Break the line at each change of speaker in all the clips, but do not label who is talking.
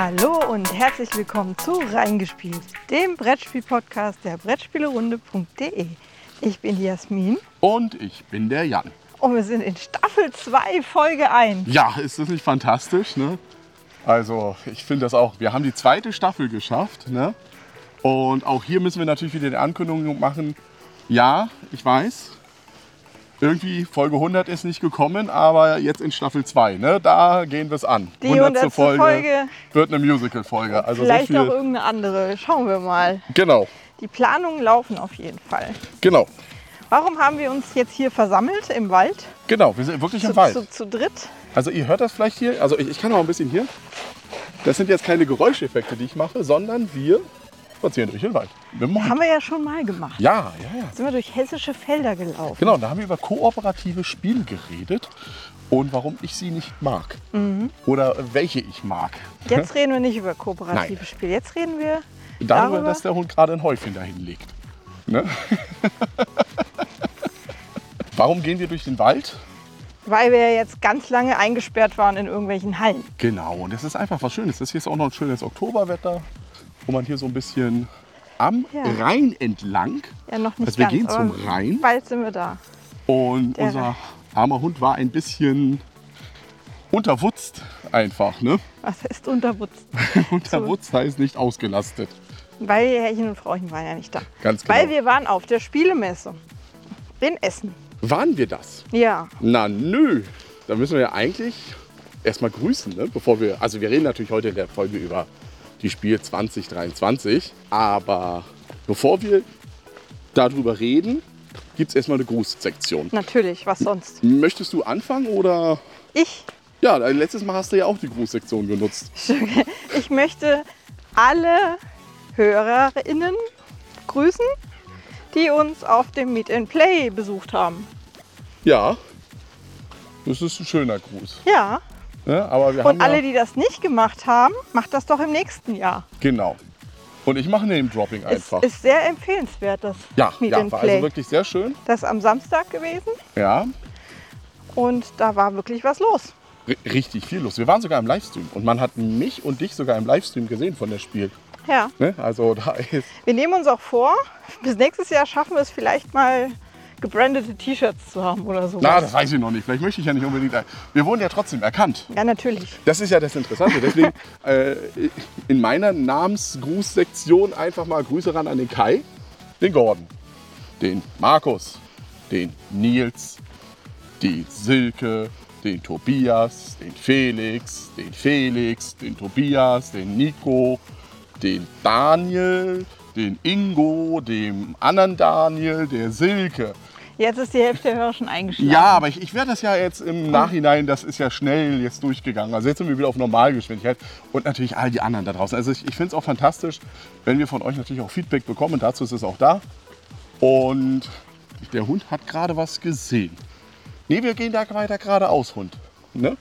Hallo und herzlich willkommen zu Reingespielt, dem Brettspiel-Podcast der Brettspielerunde.de. Ich bin die Jasmin
Und ich bin der Jan.
und wir sind in Staffel 2, Folge 1.
Ja, ist das nicht fantastisch? Ne? Also, ich finde das auch. Wir haben die zweite Staffel geschafft. Ne? Und auch hier müssen wir natürlich wieder die Ankündigung machen. Ja, ich weiß. Irgendwie Folge 100 ist nicht gekommen, aber jetzt in Staffel 2, ne? da gehen wir es an.
Die 100. Folge,
wird eine Musical-Folge. Also so
vielleicht
viel,
noch irgendeine andere. Schauen wir mal.
Genau,
Die Planungen laufen auf jeden Fall.
genau,
Warum haben wir uns jetzt hier versammelt im Wald?
genau. Wir sind wirklich
Zu,
im Wald.
zu, zu dritt?
Also ihr hört das vielleicht hier, also ich, ich kann auch ein bisschen hier. Das sind jetzt keine Geräuscheffekte, die ich mache, sondern wir spazieren durch den Wald.
Haben wir ja schon mal gemacht.
Ja, ja, ja.
Sind wir durch hessische Felder gelaufen.
Genau, da haben wir über kooperative Spiele geredet und warum ich sie nicht mag.
Mhm.
Oder welche ich mag.
Jetzt reden wir nicht über kooperative
Nein.
Spiele. Jetzt reden wir
Darüber,
Darüber?
dass der Hund gerade ein Häufchen dahin legt. Ne? warum gehen wir durch den Wald?
Weil wir jetzt ganz lange eingesperrt waren in irgendwelchen Hallen.
Genau, und das ist einfach was Schönes. Das hier ist auch noch ein schönes Oktoberwetter, wo man hier so ein bisschen am
Ja.
Rhein entlang
Ja, noch nicht
Also wir
ganz.
gehen zum Rhein.
Bald sind wir da.
Und
Der-
unser armer Hund war ein bisschen unterwutzt einfach. Ne?
Was ist unterwutzt?
Unterwutzt heißt nicht ausgelastet.
Weil Herrchen und Frauchen waren ja nicht da.
Ganz genau.
Weil wir waren auf der Spielemesse in Essen.
Waren wir das?
Ja,
Na nö. Da müssen wir ja eigentlich erstmal grüßen, ne? bevor wir. Also wir reden natürlich heute in der Folge über die Spiel 2023. Aber bevor wir darüber reden, gibt es erstmal eine Grußsektion.
natürlich. Was sonst?
Möchtest du anfangen oder?
Ich,
Ja, letztes Mal hast du ja auch die Grußsektion genutzt.
ich möchte alle HörerInnen grüßen, die uns auf dem Meet and Play besucht haben.
Ja, das ist ein schöner Gruß.
Ja,
Ne? Aber wir
und
haben
alle,
ja,
die das nicht gemacht haben, macht das doch im nächsten Jahr.
genau. Und ich mache Name-Dropping
Es
einfach.
ist sehr empfehlenswert, das
ja,
Meet
ja,
and
war
Play.
also wirklich sehr schön.
Das ist am Samstag gewesen
Ja,
und da war wirklich was los.
r- richtig viel los. Wir waren sogar im Livestream und man hat mich und dich sogar im Livestream gesehen von der Spiel.
Ja,
Ne? Also da ist
wir nehmen uns auch vor, bis nächstes Jahr schaffen wir es vielleicht mal gebrandete T-Shirts zu haben oder so.
Na, das weiß ich noch nicht. Vielleicht möchte ich ja nicht unbedingt. ein- Wir wurden ja trotzdem erkannt.
Ja, natürlich.
Das ist ja das Interessante. Deswegen äh, in meiner Namensgrußsektion einfach mal Grüße ran an den Kai, den Gordon, den Markus, den Nils, die Silke, den Tobias, den Felix, den Felix, den Tobias, den Nico, den Daniel, den Ingo, dem anderen Daniel, der Silke.
Jetzt ist die Hälfte der Hörer schon eingeschlafen.
Ja, aber ich, ich werde das ja jetzt im Nachhinein, das ist ja schnell jetzt durchgegangen. Also jetzt sind wir wieder auf Normalgeschwindigkeit und natürlich all die anderen da draußen. Also ich, ich finde es auch fantastisch, wenn wir von euch natürlich auch Feedback bekommen. Dazu ist es auch da. Und der Hund hat gerade was gesehen. Nee, wir gehen da weiter geradeaus, Hund. Ne?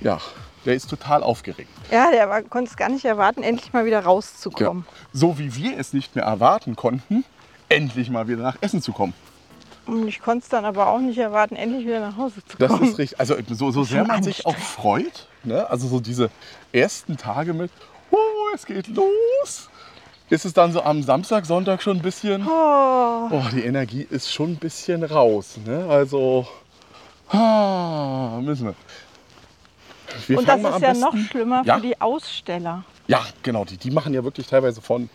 Ja, der ist total aufgeregt.
Ja, der war- konnte es gar nicht erwarten, endlich mal wieder
Ja.
rauszukommen.
So wie wir es nicht mehr erwarten konnten, endlich mal wieder nach Essen zu kommen.
Und ich konnte es dann aber auch nicht erwarten, endlich wieder nach Hause zu
Das
kommen.
ist richtig. Also so, so sehr man sich auch freut, ne? also so diese ersten Tage mit, oh, es geht los, ist es dann so am Samstag, Sonntag schon ein bisschen,
Oh,
oh, die Energie ist schon ein bisschen raus. Ne? Also, ah, müssen wir. wir
und das ist ja
besten-
noch schlimmer
Ja?
für die Aussteller.
Ja, genau, die, die machen ja wirklich teilweise von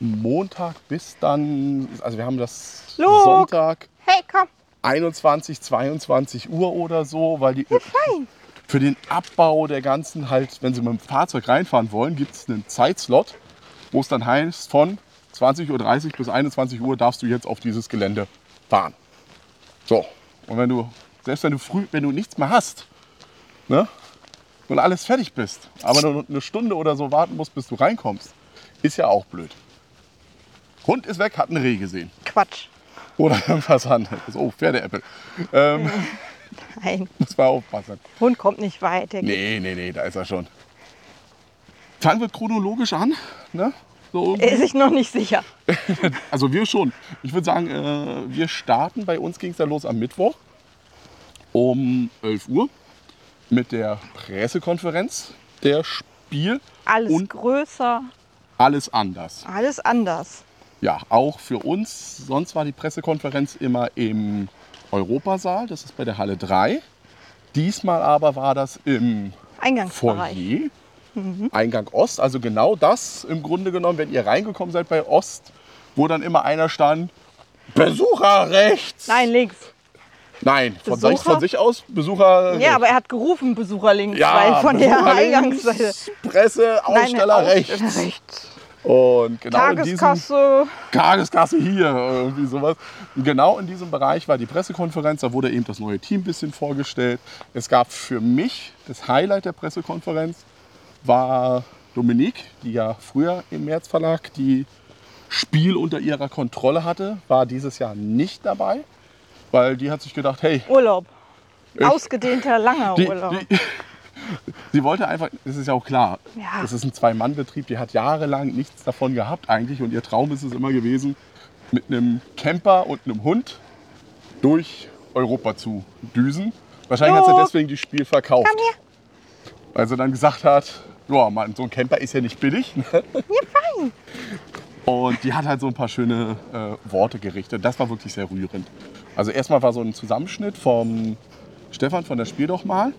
Montag bis dann, also wir haben das
Luke!
Sonntag.
Hey, komm,
21, 22 Uhr oder so, weil die für den Abbau der ganzen halt, wenn sie mit dem Fahrzeug reinfahren wollen, gibt es einen Zeitslot, wo es dann heißt, von 20.30 Uhr bis 21 Uhr darfst du jetzt auf dieses Gelände fahren. So, und wenn du, selbst wenn du früh, wenn du nichts mehr hast, ne, und alles fertig bist, aber nur eine Stunde oder so warten musst, bis du reinkommst, ist ja auch blöd. Hund ist weg, hat einen Reh gesehen.
Quatsch.
Oder irgendwas anderes. Oh, Pferdeäppel. Ähm,
Nein,
muss man aufpassen.
Hund kommt nicht weit.
Nee, nee, nee, da ist er schon. Fangen wir chronologisch an. Ne? So,
Er ist sich noch nicht sicher.
also wir schon. Ich würde sagen, äh, wir starten, bei uns ging es dann los am Mittwoch um 11 Uhr mit der Pressekonferenz der Spiel.
Alles
Und-
größer,
alles anders.
alles anders.
Ja, auch für uns. Sonst war die Pressekonferenz immer im Europasaal, das ist bei der Halle 3. Diesmal aber war das im
Eingangsbereich.
Foyer, Eingang Ost. Also genau das im Grunde genommen, wenn ihr reingekommen seid bei Ost, wo dann immer einer stand, Besucher rechts.
Nein, links.
Nein, von,
Besucher?
sich, von sich aus Besucher
Ja, aber er hat gerufen, Besucher links,
ja,
weil von der
Besucher
Eingangsseite.
links, Presse,
Nein,
Aussteller rechts.
Aussteller rechts.
Und genau in diesem
Tageskasse.
Tageskasse hier, irgendwie sowas. Und genau in diesem Bereich war die Pressekonferenz, da wurde eben das neue Team ein bisschen vorgestellt. Es gab für mich das Highlight der Pressekonferenz, war Dominique, die ja früher im März Verlag die Spiel unter ihrer Kontrolle hatte, war dieses Jahr nicht dabei, weil die hat sich gedacht, hey,
Urlaub. Ausgedehnter, langer
die,
Urlaub.
die, sie wollte einfach, das ist ja auch klar,
Ja.
es ist ein Zwei-Mann-Betrieb, die hat jahrelang nichts davon gehabt eigentlich und ihr Traum ist es immer gewesen, mit einem Camper und einem Hund durch Europa zu düsen. Wahrscheinlich hat sie
Jo.
deswegen das Spiel verkauft.
Komm her.
Weil sie dann gesagt hat, ja, Mann, so ein Camper ist ja nicht billig.
Ja, fein.
Und die hat halt so ein paar schöne äh, Worte gerichtet. Das war wirklich sehr rührend. Also erstmal war so ein Zusammenschnitt vom Stefan von der Spiel doch mal.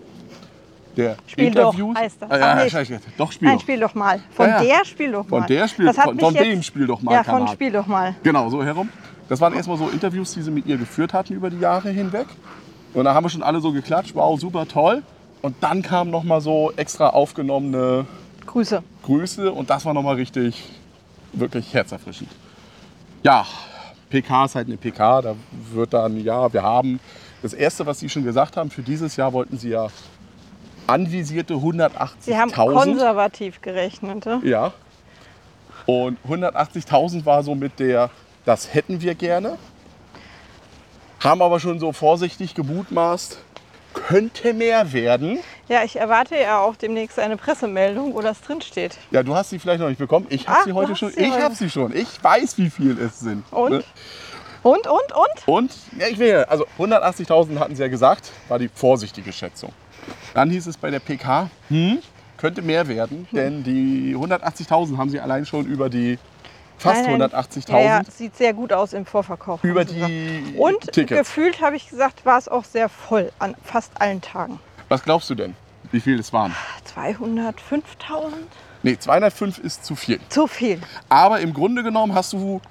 Der
Spiel doch
Interviews.
heißt das.
Ah, ja,
Ach, nee.
scheiße, doch Spiel
Nein,
doch.
spiel doch mal. Von
Ja, ja.
der Spiel doch mal.
Von der Spiel, von, von dem Spiel doch mal
Ja, von
Kanal.
Spiel doch mal.
Genau, so herum. Das waren erstmal so Interviews, die sie mit ihr geführt hatten über die Jahre hinweg. Und da haben wir schon alle so geklatscht, wow, super toll. Und dann kamen noch mal so extra aufgenommene
Grüße.
Grüße und das war noch mal richtig, wirklich herzerfrischend. Ja, PK ist halt eine PK, da wird dann, ja, wir haben, das Erste, was Sie schon gesagt haben, für dieses Jahr wollten Sie ja anvisierte 180.000.
Sie haben konservativ gerechnet. ne?
Ja. Und 180.000 war so mit der, das hätten wir gerne. Haben aber schon so vorsichtig gemutmaßt, könnte mehr werden.
Ja, ich erwarte ja auch demnächst eine Pressemeldung, wo das drinsteht.
Ja, du hast sie vielleicht noch nicht bekommen. Ich habe sie heute schon.
sie
ich habe sie schon. Ich weiß, wie viel es sind.
Und?
Ne?
Und, und, und?
Und ja, ich will, ja- also 180.000 hatten sie ja gesagt, war die vorsichtige Schätzung. Dann hieß es bei der PK, hm, könnte mehr werden, denn die 180.000 haben sie allein schon über die fast
Nein, nein.
180.000
Ja, ja, sieht sehr gut aus im Vorverkauf.
über die
Und
Tickets.
gefühlt, habe ich gesagt, war es auch sehr voll an fast allen Tagen.
Was glaubst du denn, wie viel es waren?
205.000?
Nee, 205 ist zu viel.
Zu viel.
Aber im Grunde genommen hast du,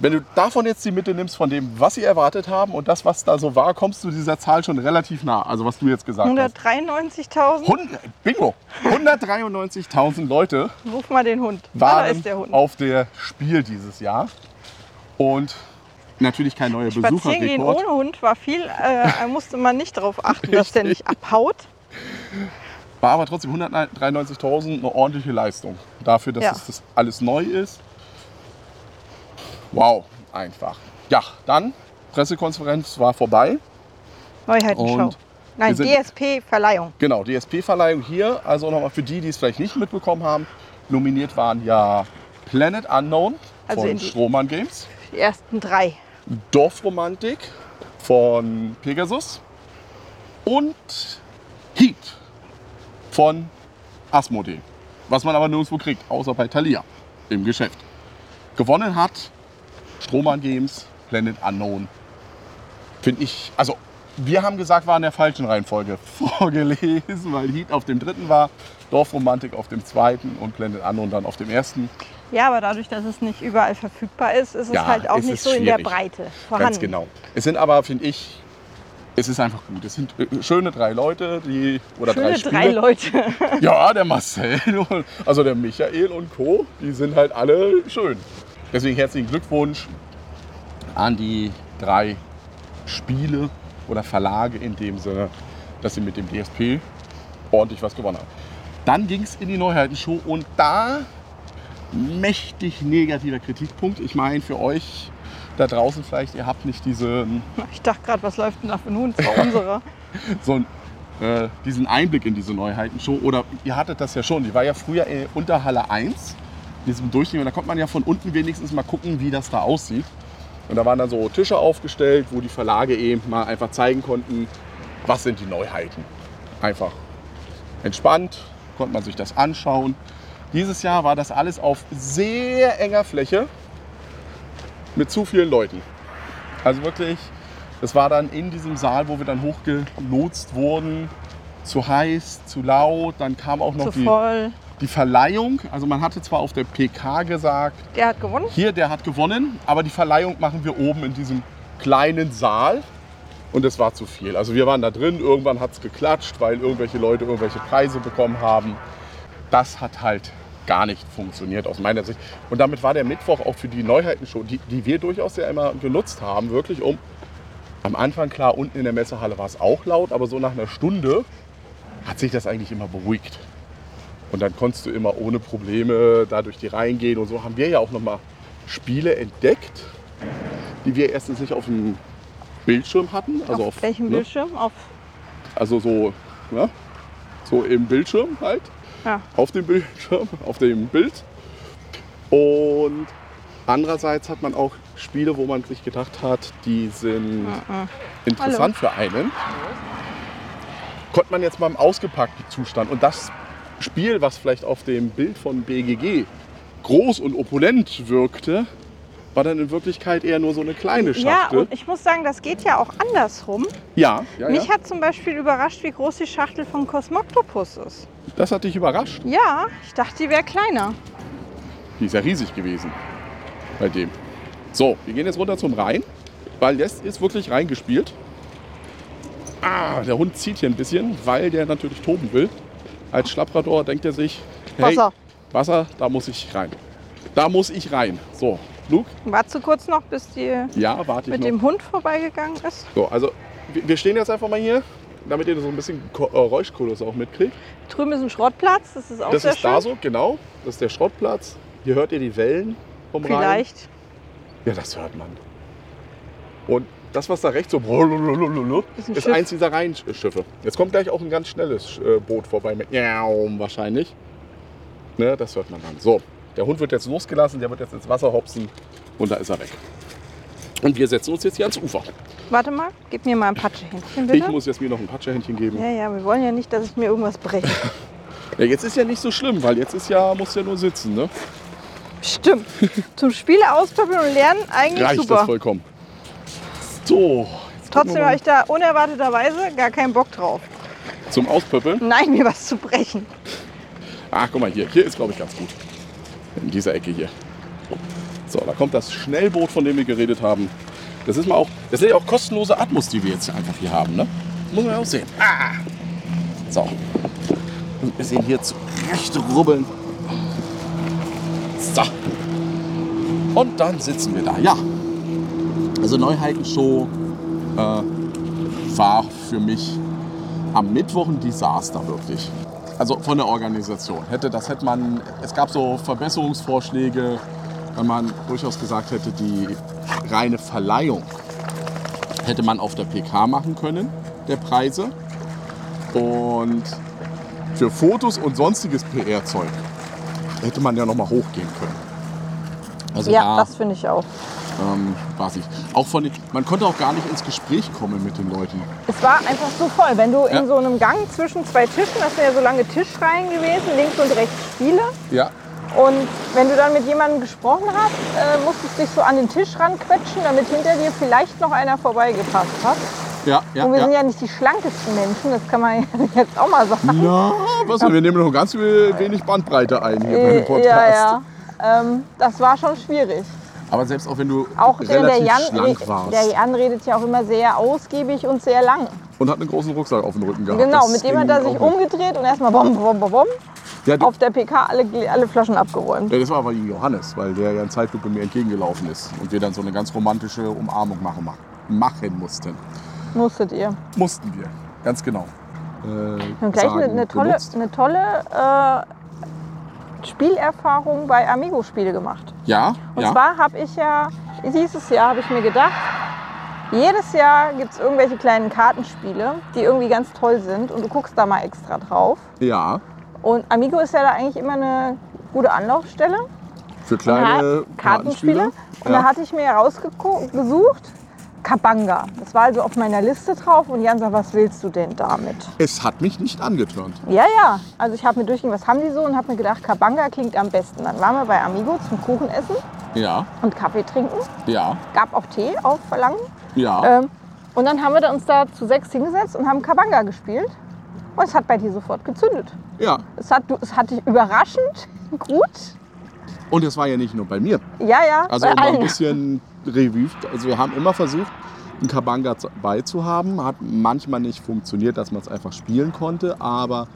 wenn du davon jetzt die Mitte nimmst, von dem, was sie erwartet haben und das, was da so war, kommst du dieser Zahl schon relativ nah. Also was du jetzt gesagt hast.
193.000?
100, Bingo! 193.000 Leute
Ruf mal den Hund. Da
waren
ist der Hund.
auf der Spiel dieses Jahr. Und natürlich kein neuer
Spazieren gehen ohne Hund war viel, äh, da musste man nicht darauf achten, dass der nicht abhaut.
War aber trotzdem 193.000 eine ordentliche Leistung. Dafür, dass
Ja.
es das alles neu ist. Wow, einfach. Ja, dann, Pressekonferenz war vorbei.
Neuheitenschau.
Und
Nein, DSP-Verleihung.
Genau, DSP-Verleihung hier. Also nochmal für die, die es vielleicht nicht mitbekommen haben. Nominiert waren ja Planet Unknown
Also
von Strohmann Games.
Die ersten drei.
Dorfromantik von Pegasus und Heat von Asmodee. Was man aber nirgendwo kriegt, außer bei Thalia im Geschäft. Gewonnen hat Strohmann Games, Planet Unknown. Finde ich, also wir haben gesagt, war in der falschen Reihenfolge vorgelesen, weil Heat auf dem dritten war, Dorfromantik auf dem zweiten und Planet Unknown dann auf dem ersten.
Ja, aber dadurch, dass es nicht überall verfügbar ist, ist es
Ja,
halt auch nicht so in der
schwierig.
Breite vorhanden.
Ganz genau. Es sind aber, finde ich, es ist einfach gut. Es sind äh, schöne drei Leute, die oder
Schöne
drei Spiele.
drei Leute.
Ja, der Marcel, also der Michael und Co., die sind halt alle schön. Deswegen herzlichen Glückwunsch an die drei Spiele oder Verlage in dem Sinne, dass sie mit dem DSP ordentlich was gewonnen haben. Dann ging es in die Neuheitenshow und da mächtig negativer Kritikpunkt. Ich meine, für euch da draußen vielleicht, ihr habt nicht diese
Ich dachte gerade, was läuft denn da für Hund? Das war unserer.
so ein, äh, diesen Einblick in diese Neuheitenshow. Oder ihr hattet das ja schon, die war ja früher äh, unter Halle 1, diesem Durchgang. Und da konnte man ja von unten wenigstens mal gucken, wie das da aussieht. Und da waren dann so Tische aufgestellt, wo die Verlage eben mal einfach zeigen konnten, was sind die Neuheiten. Einfach entspannt, konnte man sich das anschauen. Dieses Jahr war das alles auf sehr enger Fläche mit zu vielen Leuten. Also wirklich, es war dann in diesem Saal, wo wir dann hochgelotst wurden, zu heiß, zu laut. Dann kam auch noch
Zu
die,
voll.
Die Verleihung. Also man hatte zwar auf der PK gesagt,
Der hat gewonnen.
hier, der hat gewonnen, aber die Verleihung machen wir oben in diesem kleinen Saal. Und es war zu viel. Also wir waren da drin, irgendwann hat es geklatscht, weil irgendwelche Leute irgendwelche Preise bekommen haben. Das hat halt gar nicht funktioniert aus meiner Sicht. Und damit war der Mittwoch auch für die Neuheitenshow, die, die wir durchaus ja immer genutzt haben, wirklich um. Am Anfang, klar, unten in der Messehalle war es auch laut, aber so nach einer Stunde hat sich das eigentlich immer beruhigt. Und dann konntest du immer ohne Probleme da durch die Reihen gehen. Und so haben wir ja auch nochmal Spiele entdeckt, die wir erstens nicht auf dem Bildschirm hatten. Also
auf, welchem
ne?
Bildschirm? Auf
Also so, ja, so im Bildschirm halt.
Ja.
Auf dem Bildschirm, auf dem Bild. Und andererseits hat man auch Spiele, wo man sich gedacht hat, die sind
Mhm.
interessant für einen. Konnte man jetzt mal im ausgepackten Zustand. Und das Spiel, was vielleicht auf dem Bild von BGG groß und opulent wirkte, war dann in Wirklichkeit eher nur so eine kleine
ja,
Schachtel.
und ich muss sagen, das geht ja auch andersrum.
ja, ja,
Mich
ja.
hat zum Beispiel überrascht, wie groß die Schachtel von Cosmoctopus ist.
Das hat dich überrascht.
Ja, ich dachte, die wäre kleiner.
Die ist ja riesig gewesen bei dem. So, wir gehen jetzt runter zum Rhein, weil jetzt ist wirklich reingespielt. Ah, der Hund zieht hier ein bisschen, weil der natürlich toben will. Als Schlapprador denkt er sich, hey,
Wasser.
Wasser, da muss ich rein. Da muss ich rein. So, Luke,
Warte kurz noch, bis die
ja, warte
mit
noch.
dem Hund vorbeigegangen ist.
So, also wir stehen jetzt einfach mal hier, damit ihr so ein bisschen äh, Räuschkulus auch mitkriegt.
Drüben ist ein Schrottplatz, das ist auch
Das
sehr
ist
schön.
da so, genau. Das ist der Schrottplatz. Hier hört ihr die Wellen vom Rhein.
Vielleicht.
Ja, das hört man. Und das, was da rechts so
Ist
ist eins dieser Rheinschiffe. Jetzt kommt gleich auch ein ganz schnelles Boot vorbei mit Jaum wahrscheinlich. Ne, das hört man dann. So, der Hund wird jetzt losgelassen, der wird jetzt ins Wasser hopsen und da ist er weg. Und wir setzen uns jetzt hier ans Ufer.
Warte mal, gib mir mal ein Patschehändchen,
Ich
bitte.
muss jetzt mir noch ein Patscherhändchen geben.
ja, ja, wir wollen ja nicht, dass ich mir irgendwas breche.
Ja, jetzt ist ja nicht so schlimm, weil jetzt ist ja, muss ja nur sitzen. Ne?
Stimmt. Zum Spiele ausprobieren und lernen eigentlich
Reicht das
super.
vollkommen. So,
Trotzdem habe ich da unerwarteterweise gar keinen Bock drauf.
zum Auspöppeln.
Nein, mir was zu brechen.
Ach, guck mal hier. Hier ist, glaube ich, ganz gut. In dieser Ecke hier. So, da kommt das Schnellboot, von dem wir geredet haben. Das ist mal auch, das sind ja auch kostenlose Atmos, die wir jetzt einfach hier haben, ne? Muss man ja auch sehen. Ah! So. Und wir sehen hier zurecht rubbeln. So. Und dann sitzen wir da. Ja. Also Neuheitenshow äh, war für mich am Mittwoch ein Desaster wirklich. Also von der Organisation. Hätte, das hätte man, es gab so Verbesserungsvorschläge, wenn man durchaus gesagt hätte, die reine Verleihung hätte man auf der PK machen können, der Preise. Und für Fotos und sonstiges PR-Zeug hätte man ja noch mal hochgehen können. Also
Ja,
da
das finde ich auch.
Ähm, ich. Auch von den, man konnte auch gar nicht ins Gespräch kommen mit den Leuten.
Es war einfach so voll. Wenn du
Ja.
in so einem Gang zwischen zwei Tischen, das sind ja so lange Tischreihen gewesen, links und rechts Spiele.
Ja,
Und wenn du dann mit jemandem gesprochen hast, äh, musstest du dich so an den Tisch ranquetschen, damit hinter dir vielleicht noch einer vorbeigepasst hat.
ja, ja.
Und wir
ja.
sind ja nicht die schlankesten Menschen, das kann man jetzt auch mal sagen.
Ja, was, wir nehmen noch ganz wenig Bandbreite ein hier beim Podcast.
Ja, ja. Ähm, das war schon schwierig.
Aber selbst auch wenn du
Auch der, der,
relativ
Jan,
schlank warst
der Jan redet ja auch immer sehr ausgiebig und sehr lang.
und hat einen großen Rucksack auf dem Rücken gehabt.
Genau,
Das
mit dem hat er sich umgedreht und erstmal bom, bom, bom, bom,
Ja,
auf der PK alle, alle Flaschen abgeräumt.
ja, das war aber Johannes, weil der ja in Zeitlupe mir entgegengelaufen ist und wir dann so eine ganz romantische Umarmung machen, machen mussten.
Musstet ihr.
Mussten wir, ganz genau. Äh,
Wir haben gleich eine,
sagen,
eine tolle,
benutzt.
eine tolle äh, Spielerfahrung bei Amigo-Spiele gemacht.
Ja,
Und
ja.
zwar habe ich ja, dieses Jahr habe ich mir gedacht, jedes Jahr gibt es irgendwelche kleinen Kartenspiele, die irgendwie ganz toll sind und du guckst da mal extra drauf.
ja,
Und Amigo ist ja da eigentlich immer eine gute
für
Anlaufstelle.
kleine
Kartenspiele. Und da
Ja.
hatte ich mir herausgesucht Kabanga. Das war also auf meiner Liste drauf und Jan sagt, was willst du denn damit?
Es hat mich nicht angetörnt.
Ja, ja. Also ich habe mir durchgehen, was haben die so und habe mir gedacht, Kabanga klingt am besten. Dann waren wir bei Amigo zum Kuchen essen
Ja,
und Kaffee trinken.
ja,
Gab auch Tee auf Verlangen.
ja.
Ähm, und dann haben wir uns da zu sechs hingesetzt und haben Kabanga gespielt. Und es hat bei dir sofort gezündet.
ja.
Es hat, es hat dich überraschend gut.
Und es war ja nicht nur bei mir.
Ja, ja,
Also um ein bisschen Revue. Also wir haben immer versucht, einen Kabanga beizuhaben. Hat manchmal nicht funktioniert, dass man es einfach spielen konnte. Aber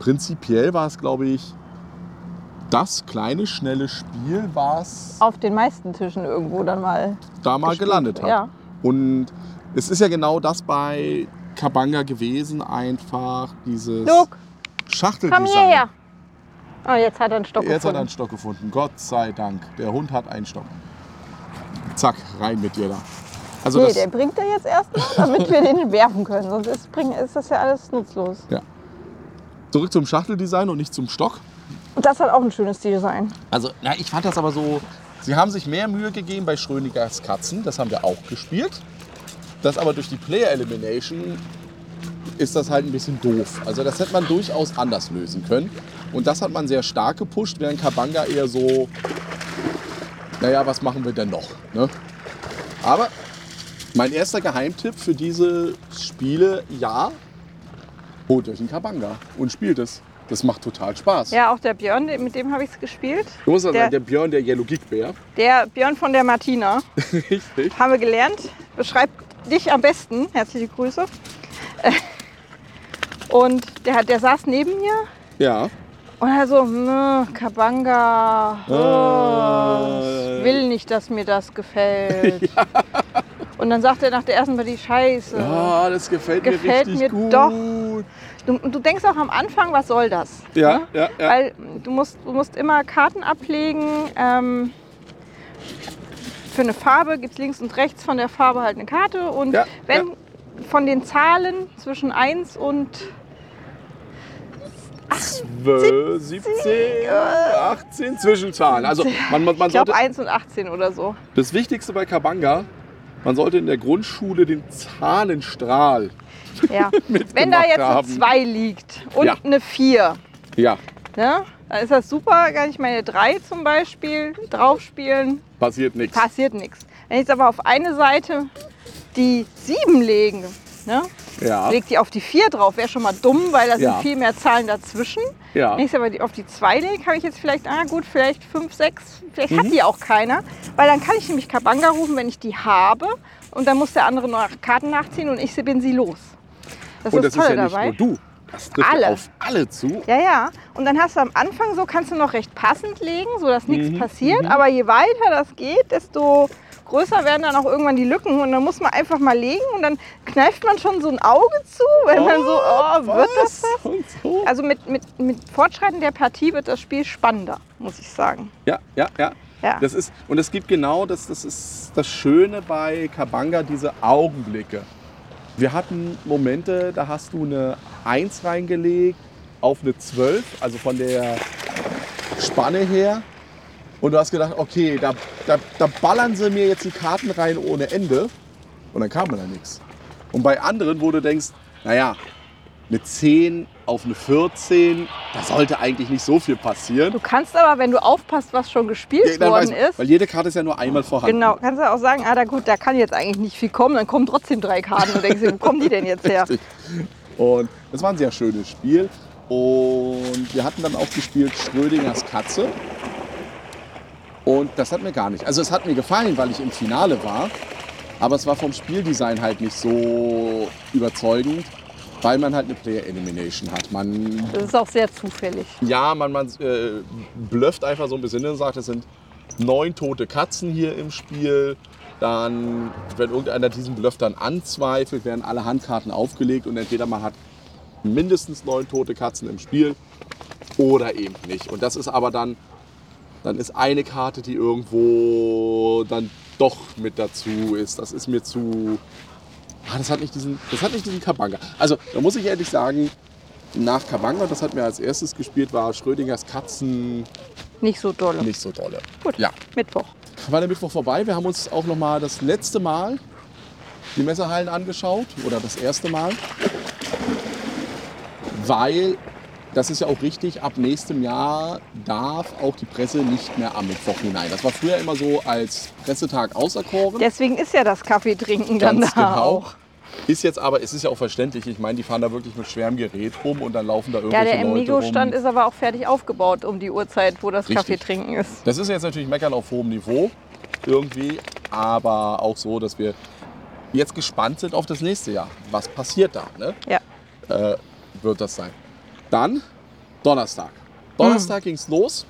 prinzipiell war es, glaube ich, das kleine, schnelle Spiel, was
Auf den meisten Tischen irgendwo dann mal.
da mal gelandet hat.
ja.
Und es ist ja genau das bei Kabanga gewesen, einfach dieses Schachteldesign.
komm hierher. Oh, jetzt hat er einen Stock
Jetzt hat er
gefunden.
einen Stock gefunden. Gott sei Dank. Der Hund hat einen Stock. Zack, rein mit dir da. Also
nee, der bringt er jetzt erstmal, damit wir den werfen können. Sonst ist, ist das ja alles nutzlos.
zurück zum Schachteldesign und nicht zum Stock.
Und das hat auch ein schönes Design.
Also, na, ich fand das aber so. Sie haben sich mehr Mühe gegeben bei Schrödingers Katzen. Das haben wir auch gespielt. Das aber durch die Player Elimination ist das halt ein bisschen doof. Also, das hätte man durchaus anders lösen können. Und das hat man sehr stark gepusht, während Kabanga eher so. Naja, was machen wir denn noch? Ne? Aber mein erster Geheimtipp für diese Spiele, ja, holt euch einen Kabanga und spielt es. Das macht total Spaß.
Ja, auch der Björn, mit dem habe ich es gespielt.
Du musst ja
Der-
sagen, der Björn, der Yellow Geek Bär.
Der Björn von der Martina.
Richtig.
Haben wir gelernt. Beschreibt dich am besten. Herzliche Grüße. Äh, Und der, hat- der saß neben mir
Ja.
und er so, "Nö, Kabanga, oh,
Äh.
ich will nicht, dass mir das gefällt. Und dann sagt er nach der ersten Partie, scheiße.
Ah, das gefällt,
Gefällt
mir richtig
mir
gut.
doch. Du, du denkst auch am Anfang, was soll das?
Ja,
ne?
ja, ja.
Weil du musst, du musst immer Karten ablegen. Ähm, für eine Farbe gibt es links und rechts von der Farbe halt eine Karte. Und
Ja,
wenn von den Zahlen zwischen 1 und
12, 17, 18 Zwischenzahlen. Also man, man, man
ich glaube
sollte,
1 und 18 oder so.
das Wichtigste bei Kabanga, man sollte in der Grundschule den Zahlenstrahl
Ja. Wenn da jetzt eine
haben.
2 liegt und
Ja.
eine 4,
Ja,
ne? dann ist das super. Kann ich meine 3 zum Beispiel draufspielen.
passiert nichts.
passiert nichts. Wenn ich jetzt aber auf eine Seite die 7 legen, ne,
Ja,
leg die auf die 4 drauf, wäre schon mal dumm, weil da
Ja.
sind viel mehr Zahlen dazwischen.
ja.
Wenn ich aber die- auf die 2 lege, habe ich jetzt vielleicht, ah gut, vielleicht 5, 6, vielleicht
Mhm.
hat die auch keiner. Weil dann kann ich nämlich Kabanga rufen, wenn ich die habe und dann muss der andere noch Karten nachziehen und ich bin sie los. Das
Und
ist
das
Tolle
ja nicht
dabei.
nur du. Das trifft
Alle.
auf alle zu.
Ja, ja. Und dann hast du am Anfang so, kannst du noch recht passend legen, sodass nichts
Mhm,
passiert. Aber je weiter das geht, desto größer werden dann auch irgendwann die Lücken. Und dann muss man einfach mal legen und dann kneift man schon so ein Auge zu, wenn man so, oh, wird das was?
Und so.
Also mit, mit, mit Fortschreiten der Partie wird das Spiel spannender, muss ich sagen.
Ja, ja, ja.
Ja.
Das ist, und es gibt genau das, das ist das Schöne bei Kabanga, diese Augenblicke. Wir hatten Momente, da hast du eine 1 reingelegt auf eine 12, also von der Spanne her. Und du hast gedacht, okay, da, da, da ballern sie mir jetzt die Karten rein ohne Ende. Und dann kam da nichts. Und bei anderen, wo du denkst, naja, eine 10 auf eine 14, da sollte eigentlich nicht so viel passieren.
Du kannst aber, wenn du aufpasst, was schon gespielt
Ja,
worden
weiß-
ist,
Weil jede Karte ist ja nur einmal vorhanden.
genau, kannst du auch sagen, ah, da gut, da kann jetzt eigentlich nicht viel kommen, dann kommen trotzdem drei Karten und denkst dir, wo kommen die denn jetzt her?
Richtig. Und das war ein sehr schönes Spiel. Und wir hatten dann auch gespielt Schrödingers Katze. Und das hat mir gar nicht. Also es hat mir gefallen, weil ich im Finale war. Aber es war vom Spieldesign halt nicht so überzeugend, weil man halt eine Player Elimination hat. Man
Das ist auch sehr zufällig.
ja, man, man äh, blufft einfach so ein bisschen und sagt, es sind neun tote Katzen hier im Spiel. Dann, wenn irgendeiner diesen Bluff dann anzweifelt, werden alle Handkarten aufgelegt und entweder man hat mindestens neun tote Katzen im Spiel oder eben nicht. Und das ist aber dann, dann ist eine Karte, die irgendwo dann doch mit dazu ist. Das ist mir zu. Ah, das hat nicht diesen, das hat nicht diesen Kabanga. Also, da muss ich ehrlich sagen, nach Kabanga, das hat mir als erstes gespielt, war Schrödingers Katzen
Nicht so dolle.
nicht so dolle.
Gut.
Ja,
Mittwoch.
war der Mittwoch vorbei. Wir haben uns auch noch mal das letzte Mal die Messehallen angeschaut oder das erste Mal, weil das ist ja auch richtig, ab nächstem Jahr darf auch die Presse nicht mehr am Mittwoch hinein. Das war früher immer so als Pressetag auserkoren.
Deswegen ist ja das Kaffeetrinken dann
Ganz
da
genau.
auch.
Ist jetzt aber, es ist ja auch verständlich, ich meine, die fahren da wirklich mit schwerem Gerät rum und dann laufen da
Ja,
irgendwelche
der
Leute
Emigo-Stand
rum.
ist aber auch fertig aufgebaut um die Uhrzeit, wo das
Richtig.
Kaffeetrinken ist.
Das ist jetzt natürlich Meckern auf hohem Niveau irgendwie, aber auch so, dass wir jetzt gespannt sind auf das nächste Jahr. Was passiert da? Ne?
Ja.
Äh, wird das sein. Dann Donnerstag. Donnerstag
Hm.
ging's los.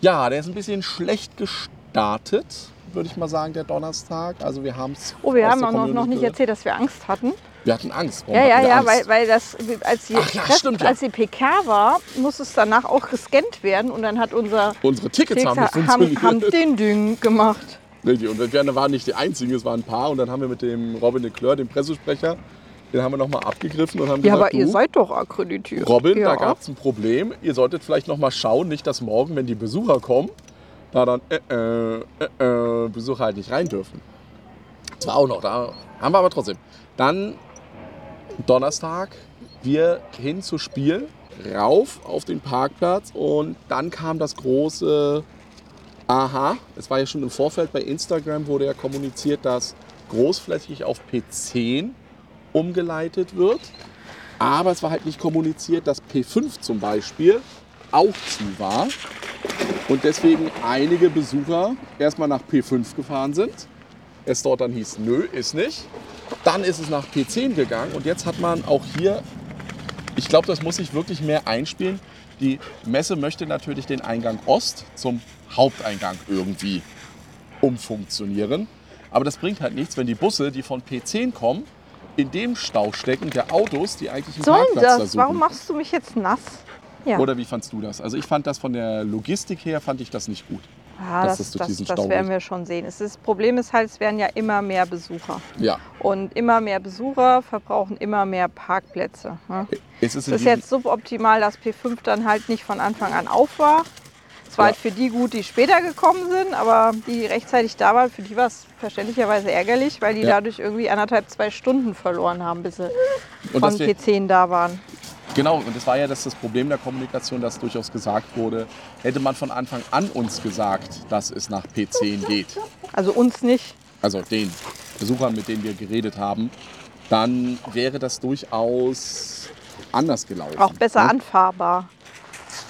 Ja, der ist ein bisschen schlecht gestartet, würde ich mal sagen, der Donnerstag. Also wir haben es.
Oh, wir haben auch noch, noch nicht erzählt, dass wir Angst hatten.
Wir hatten Angst. Warum
Ja, ja, ja,
Angst?
weil, weil das, als die,
Ach ja,
Presse-
stimmt ja.
als die PK war, muss es danach auch gescannt werden und dann hat unser
Unsere Tickets haben nicht
haben, haben den Ding gemacht.
Richtig, und wir waren nicht die Einzigen, es waren ein paar. Und dann haben wir mit dem Robin Leclerc, dem Pressesprecher, den haben wir nochmal abgegriffen und haben
Ja,
gesagt,
aber ihr seid doch akkreditiert.
Robin,
ja.
da gab es ein Problem. Ihr solltet vielleicht noch mal schauen, nicht dass morgen, wenn die Besucher kommen, da dann äh, äh, äh, äh, Besucher halt nicht rein dürfen. Das war auch noch, da haben wir aber trotzdem. Dann Donnerstag, wir hin zu Spiel, rauf auf den Parkplatz und dann kam das große Aha. Es war ja schon im Vorfeld bei Instagram, wurde ja kommuniziert, dass großflächig auf P10 umgeleitet wird. Aber es war halt nicht kommuniziert, dass P5 zum Beispiel auch zu war. Und deswegen einige Besucher erstmal nach P5 gefahren sind. Es dort dann hieß, nö, ist nicht. Dann ist es nach P10 gegangen und jetzt hat man auch hier, ich glaube, das muss sich wirklich mehr einspielen. Die Messe möchte natürlich den Eingang Ost zum Haupteingang irgendwie umfunktionieren. Aber das bringt halt nichts, wenn die Busse, die von P10 kommen, in dem Stau stecken der Autos, die eigentlich einen
Sollen
Parkplatz da
das?
suchen.
Warum machst du mich jetzt nass? Ja,
Oder wie fandst du das? Also ich fand das von der Logistik her, fand ich das nicht gut. dass
das, das, das
Stau
werden wir schon sehen. Ist, das Problem ist halt, es werden ja immer mehr Besucher.
Ja,
Und immer mehr Besucher verbrauchen immer mehr Parkplätze. Ne?
es ist,
Es ist jetzt suboptimal, dass P5 dann halt nicht von Anfang an auf war. Es war
Ja.
halt für die gut, die später gekommen sind, aber die rechtzeitig da waren, für die war es verständlicherweise ärgerlich, weil die
Ja.
dadurch irgendwie anderthalb, zwei Stunden verloren haben, bis sie
Und
von
dass wir-
P10 da waren.
Genau, und das war ja das, das Problem der Kommunikation, dass durchaus gesagt wurde, hätte man von Anfang an uns gesagt, dass es nach P10 geht,
Also uns nicht.
also den Besuchern, mit denen wir geredet haben, dann wäre das durchaus anders gelaufen.
Auch besser
ne?
anfahrbar.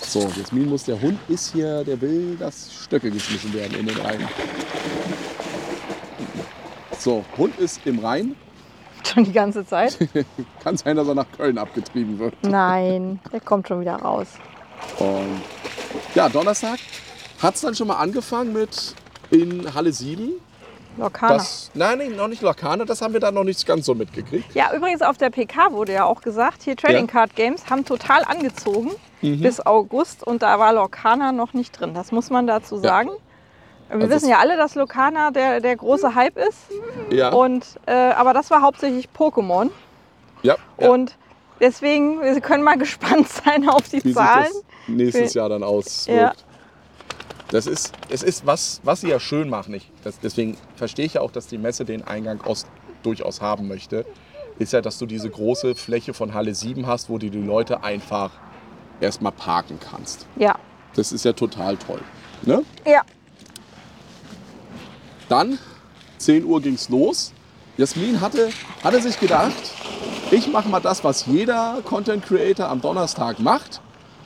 So, Jasmin muss, der Hund ist hier, der will, dass Stöcke geschmissen werden in den Rhein. So, Hund ist im Rhein.
Schon die ganze Zeit.
Kann sein, dass er nach Köln abgetrieben wird.
Nein, der kommt schon wieder raus.
Und ja, Donnerstag hat es dann schon mal angefangen mit in Halle 7.
Lokana.
Das, nein, nein, noch nicht Lokane, das haben wir da noch nicht ganz so mitgekriegt.
Ja, übrigens auf der PK wurde ja auch gesagt, hier Trading
Ja.
Card Games haben total angezogen
Mhm.
bis August und da war Lorcana noch nicht drin. Das muss man dazu sagen. Wir
Also
wissen ja alle, dass Lorcana der, der große Hype ist.
Ja,
Und, äh, aber das war hauptsächlich Pokémon.
ja, ja.
Und deswegen, wir können mal gespannt sein auf die
wie
Zahlen.
das nächstes Jahr dann auswirkt.
Ja.
Das ist, es ist was, was sie ja schön machen. Ich, das, deswegen verstehe ich ja auch, dass die Messe den Eingang Ost durchaus haben möchte. Ist ja, dass du diese große Fläche von Halle 7 hast, wo du die Leute einfach erstmal parken kannst.
Ja.
Das ist ja total toll. Ne?
Ja.
Dann, 10 Uhr ging es los. Jasmin hatte, hatte sich gedacht, ich mache mal das, was jeder Content Creator am Donnerstag macht.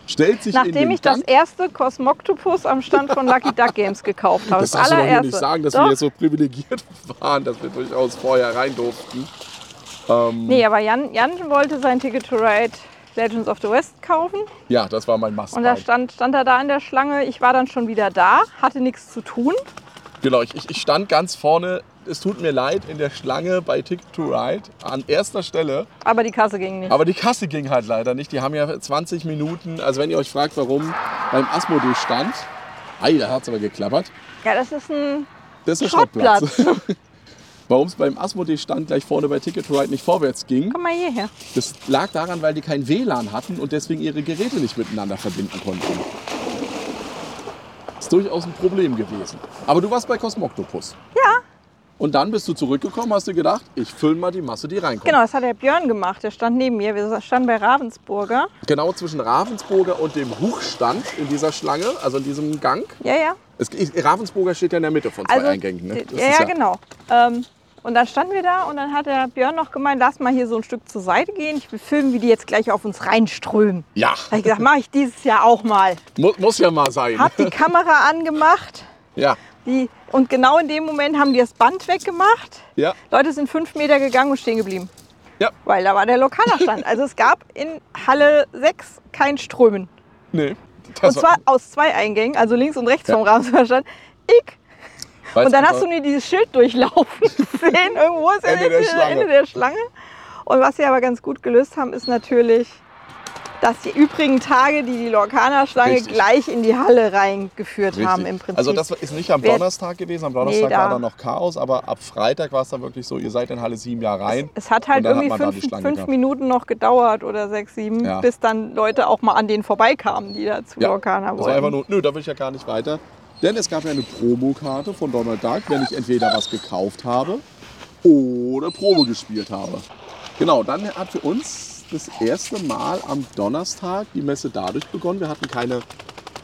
Stellt sich in
Nachdem
den
ich das
Gang.
erste Cosmoctopus am Stand von Lucky Duck Games gekauft habe.
Das
Das,
darfst du doch nicht sagen, dass
Doch.
wir jetzt so privilegiert waren, dass wir durchaus vorher rein durften. Ähm,
Nee, aber Jan, Jan wollte sein Ticket to Ride Legends of the West kaufen.
Ja, das war mein must
Und da stand, stand er da in der Schlange. Ich war dann schon wieder da, hatte nichts zu tun.
Genau, ich, ich stand ganz vorne. Es tut mir leid, in der Schlange bei Ticket to Ride an erster Stelle.
Aber die Kasse ging nicht.
Aber die Kasse ging halt leider nicht. Die haben ja 20 Minuten. Also wenn ihr euch fragt, warum beim Asmodee stand. Ei, da hat es aber geklappert.
Ja, das ist ein.
Das ist der
Schrottplatz.
Schrottplatz. Warum es beim Asmodee stand gleich vorne bei Ticket to Ride nicht vorwärts ging,
Komm mal hierher.
das lag daran, weil die kein WLAN hatten und deswegen ihre Geräte nicht miteinander verbinden konnten. Ist durchaus ein Problem gewesen. Aber du warst bei Cosmoctopus.
Ja.
Und dann bist du zurückgekommen, hast du gedacht, ich fülle mal die Masse, die reinkommt.
Genau, das hat der Björn gemacht. Der stand neben mir. Wir standen bei Ravensburger.
Genau zwischen Ravensburger und dem Hochstand in dieser Schlange, also in diesem Gang.
Ja, ja.
Es, Ravensburger steht ja in der Mitte von zwei
Also,
Eingängen. Ne?
ja,
ist
ja, genau. Ähm, und dann standen wir da und dann hat der Björn noch gemeint, lass mal hier so ein Stück zur Seite gehen. Ich will filmen, wie die jetzt gleich auf uns reinströmen.
Ja,
Da habe ich gesagt, mache ich dieses Jahr auch mal.
mu muss ja mal sein.
Hab die Kamera angemacht.
Ja,
Die, und genau in dem Moment haben die das Band weggemacht.
ja,
Leute sind fünf Meter gegangen und stehen geblieben.
ja.
Weil da war der Lokalerstand. Also es gab in Halle 6 kein Strömen.
Nee.
Und zwar aus zwei Eingängen, also links und rechts
Ja.
vom Ravensburger Ich.
Weil's
Und dann hast du nur dieses Schild durchlaufen sehen. Irgendwo ist
Ende der Schlange.
Ende der Schlange. Und was sie aber ganz gut gelöst haben, ist natürlich, dass die übrigen Tage, die die Lorcaner-Schlange gleich in die Halle reingeführt
Richtig.
haben im Prinzip.
Also das ist nicht am Donnerstag gewesen. Am Donnerstag
Nee, da-
war da noch Chaos, aber ab Freitag war es dann wirklich so, ihr seid in Halle 7 ja rein.
es hat halt
dann hat
irgendwie
da
fünf, fünf. Minuten noch gedauert oder sechs, sieben,
Ja.
bis dann Leute auch mal an denen vorbeikamen, die da zu
Ja,
Lorcaner
das war einfach
wollten.
nur, nö, da will ich ja gar nicht weiter. Denn es gab ja eine Promokarte von Donald Duck, wenn ich entweder was gekauft habe oder Probe gespielt habe. Genau, dann hat für uns das erste Mal am Donnerstag die Messe dadurch begonnen. Wir hatten keine